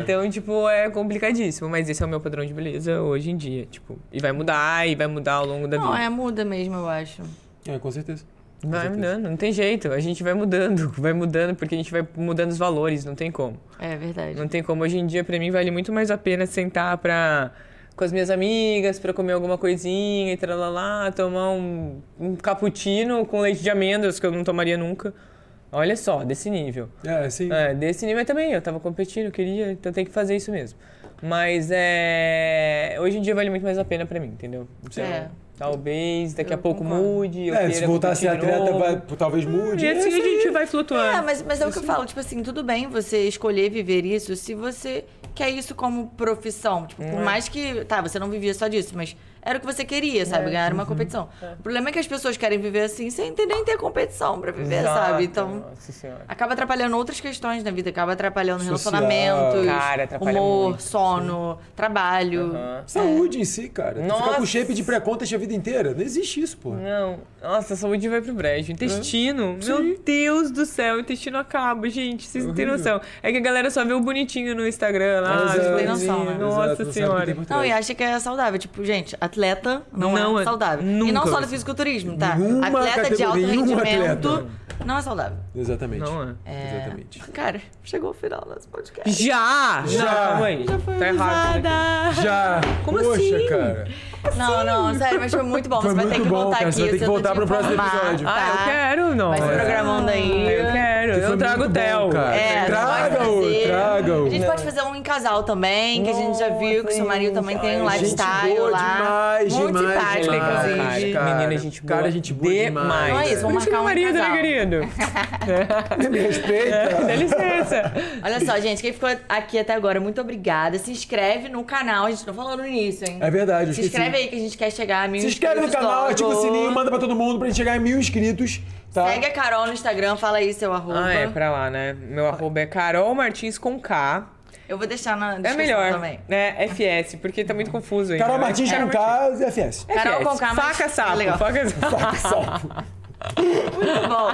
[SPEAKER 3] então, tipo, é complicadíssimo. Mas esse é o meu padrão de beleza hoje em dia, tipo. E vai mudar, e vai mudar ao longo da
[SPEAKER 2] Não,
[SPEAKER 3] vida.
[SPEAKER 2] é muda mesmo, eu acho.
[SPEAKER 1] É, com certeza.
[SPEAKER 3] Vai
[SPEAKER 1] certeza.
[SPEAKER 3] mudando, não tem jeito. A gente vai mudando, vai mudando, porque a gente vai mudando os valores, não tem como.
[SPEAKER 2] É verdade.
[SPEAKER 3] Não tem como. Hoje em dia, pra mim, vale muito mais a pena sentar pra, com as minhas amigas pra comer alguma coisinha e tralalá, tomar um, um cappuccino com leite de amêndoas, que eu não tomaria nunca. Olha só, desse nível.
[SPEAKER 1] É, sim.
[SPEAKER 3] É, desse nível também, eu tava competindo, eu queria, então tem que fazer isso mesmo. Mas é. Hoje em dia vale muito mais a pena pra mim, entendeu? Então,
[SPEAKER 2] É.
[SPEAKER 3] talvez daqui a
[SPEAKER 2] Eu
[SPEAKER 3] pouco
[SPEAKER 2] concordo.
[SPEAKER 3] mude.
[SPEAKER 1] É, se voltar a ser atleta, vai, talvez mude.
[SPEAKER 3] E assim
[SPEAKER 1] É,
[SPEAKER 3] a gente vai flutuando.
[SPEAKER 2] É, mas, mas é o que eu falo, tipo assim, tudo bem você escolher viver isso se você quer isso como profissão. Tipo, por mais que. Tá, você não vivia só disso, mas era o que você queria, sabe? Ganhar uma competição. O problema é que as pessoas querem viver assim sem ter nem ter competição pra viver,
[SPEAKER 3] Exato,
[SPEAKER 2] sabe? Então.
[SPEAKER 3] Nossa senhora.
[SPEAKER 2] Acaba atrapalhando outras questões na vida, acaba atrapalhando
[SPEAKER 1] Social.
[SPEAKER 2] relacionamentos,
[SPEAKER 3] Cara, atrapalha
[SPEAKER 2] humor,
[SPEAKER 3] muito,
[SPEAKER 2] sono, trabalho.
[SPEAKER 3] Aham.
[SPEAKER 1] Saúde em si, cara. Tu ficar com
[SPEAKER 3] Nossa.
[SPEAKER 1] shape de pré-contas a vida inteira. Não existe isso, pô.
[SPEAKER 3] Não, nossa, a saúde vai pro brejo. Intestino,
[SPEAKER 1] É.
[SPEAKER 3] meu
[SPEAKER 1] Sim.
[SPEAKER 3] Deus do céu, o intestino acaba, gente. Vocês não têm noção. É que a galera só vê o bonitinho no Instagram lá.
[SPEAKER 1] Exato.
[SPEAKER 3] as
[SPEAKER 2] Tem noção, né?
[SPEAKER 3] Nossa
[SPEAKER 1] Exato, não
[SPEAKER 3] senhora.
[SPEAKER 2] Não, e acha que é saudável. Tipo, gente, atleta não,
[SPEAKER 3] Não
[SPEAKER 2] é
[SPEAKER 3] é-
[SPEAKER 2] saudável. E não só no fisiculturismo, tá?
[SPEAKER 1] Nenhuma
[SPEAKER 2] atleta de alto rendimento
[SPEAKER 1] atleta.
[SPEAKER 2] não é saudável.
[SPEAKER 1] Exatamente.
[SPEAKER 3] Não é.
[SPEAKER 2] É...
[SPEAKER 1] Exatamente.
[SPEAKER 2] Cara, chegou o final desse podcast.
[SPEAKER 3] Já!
[SPEAKER 1] Já.
[SPEAKER 3] Não, calma aí. tá errado. daqui.
[SPEAKER 1] Já!
[SPEAKER 3] Como
[SPEAKER 1] Poxa,
[SPEAKER 3] assim?
[SPEAKER 1] cara.
[SPEAKER 2] Não, não, sério, mas foi muito bom.
[SPEAKER 1] Foi
[SPEAKER 2] você vai ter que
[SPEAKER 1] bom,
[SPEAKER 2] voltar
[SPEAKER 1] cara.
[SPEAKER 2] aqui.
[SPEAKER 1] Você vai ter que voltar pro próximo episódio.
[SPEAKER 2] tá?
[SPEAKER 3] Ah, eu quero, não.
[SPEAKER 2] Vai se programando aí.
[SPEAKER 3] Eu quero,
[SPEAKER 1] Que
[SPEAKER 3] eu
[SPEAKER 1] foi
[SPEAKER 3] trago o Theo.
[SPEAKER 2] É,
[SPEAKER 1] Traga-o, traga-o.
[SPEAKER 2] A gente pode fazer um casal também, que a gente já viu que o seu marido também tem um
[SPEAKER 1] Ai, gente
[SPEAKER 2] lifestyle
[SPEAKER 1] boa
[SPEAKER 2] lá.
[SPEAKER 1] demais,
[SPEAKER 2] muito
[SPEAKER 1] demais,
[SPEAKER 2] simpático,
[SPEAKER 1] demais,
[SPEAKER 2] inclusive.
[SPEAKER 1] cara.
[SPEAKER 3] Menina, gente boa.
[SPEAKER 1] Cara, gente boa demais.
[SPEAKER 2] Então é isso, vamos marcar
[SPEAKER 3] meu
[SPEAKER 2] um
[SPEAKER 3] marido,
[SPEAKER 2] casal.
[SPEAKER 3] né, querido?
[SPEAKER 1] Me respeita.
[SPEAKER 3] Dá licença.
[SPEAKER 2] Olha só, gente, quem ficou aqui até agora, muito obrigada. Se inscreve no canal, a gente não falou no início, hein?
[SPEAKER 1] É verdade, eu
[SPEAKER 2] Se inscreve aí que a gente quer chegar a mil
[SPEAKER 1] Se inscreve no canal,
[SPEAKER 2] logo.
[SPEAKER 1] ativa o sininho, manda pra todo mundo pra gente chegar em mil inscritos, tá?
[SPEAKER 2] Segue a Carol no Instagram, fala aí seu arroba.
[SPEAKER 3] Ah, é, pra lá, né? Meu arroba é Carol Martins com K.
[SPEAKER 2] Eu vou deixar na
[SPEAKER 3] É
[SPEAKER 2] descrição
[SPEAKER 3] melhor,
[SPEAKER 2] também.
[SPEAKER 3] né? FS, porque tá muito confuso aí.
[SPEAKER 1] Carol
[SPEAKER 3] né?
[SPEAKER 1] Martins com K, FS.
[SPEAKER 2] Carol com K, mas
[SPEAKER 3] Faca
[SPEAKER 2] é
[SPEAKER 3] sapo,
[SPEAKER 2] legal.
[SPEAKER 3] faca sapo.
[SPEAKER 2] Muito bom.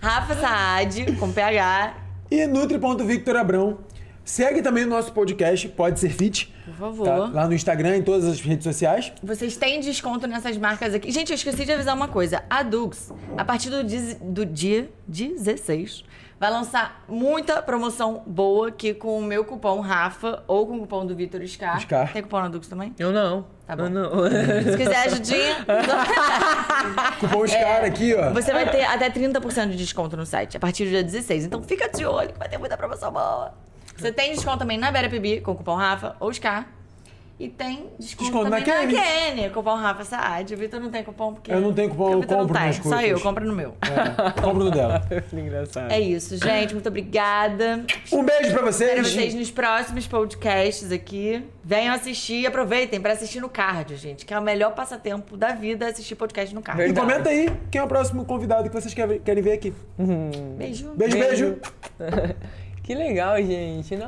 [SPEAKER 2] Rafa Saad, com PH.
[SPEAKER 1] E Nutri.Victor Abrão. Segue também o nosso podcast, Pode Ser Fit.
[SPEAKER 2] Por favor.
[SPEAKER 1] tá? Lá no Instagram, em todas as redes sociais.
[SPEAKER 2] Vocês têm desconto nessas marcas aqui. Gente, eu esqueci de avisar uma coisa. A Dux, a partir do, diz- do dia 16, vai lançar muita promoção boa aqui com o meu cupom Rafa ou com o cupom do Vitor Scar.
[SPEAKER 1] Scar.
[SPEAKER 2] Tem cupom na Dux também?
[SPEAKER 3] Eu não.
[SPEAKER 2] Tá bom.
[SPEAKER 3] Eu não.
[SPEAKER 2] Se quiser ajudinha,
[SPEAKER 1] Cupom SCAR aqui, ó.
[SPEAKER 2] É. você vai ter até 30% de desconto no site a partir do dia 16. Então fica de olho que vai ter muita promoção boa. Você tem desconto também na Bera PB com o cupom Rafa ou Scar. E tem desconto,
[SPEAKER 1] Desconto
[SPEAKER 2] também
[SPEAKER 1] na. Kenny,
[SPEAKER 2] cupom Rafa Saad. O Vitor não tem cupom porque...
[SPEAKER 1] Eu não tenho cupom, eu compro
[SPEAKER 2] tem.
[SPEAKER 1] nas
[SPEAKER 2] Só
[SPEAKER 1] coisas.
[SPEAKER 2] eu, compra no meu.
[SPEAKER 1] É, compro no dela.
[SPEAKER 3] Engraçado.
[SPEAKER 2] É isso, gente. Muito obrigada.
[SPEAKER 1] Um beijo pra
[SPEAKER 2] Espero
[SPEAKER 1] vocês.
[SPEAKER 2] vocês nos próximos podcasts aqui. Venham assistir e aproveitem pra assistir no cardio, gente. Que é o melhor passatempo da vida é assistir podcast no cardio.
[SPEAKER 1] E
[SPEAKER 3] Verdade.
[SPEAKER 1] comenta aí quem é o próximo convidado que vocês querem querem ver aqui.
[SPEAKER 2] Beijo.
[SPEAKER 1] Beijo, beijo.
[SPEAKER 3] Que legal, gente. Não.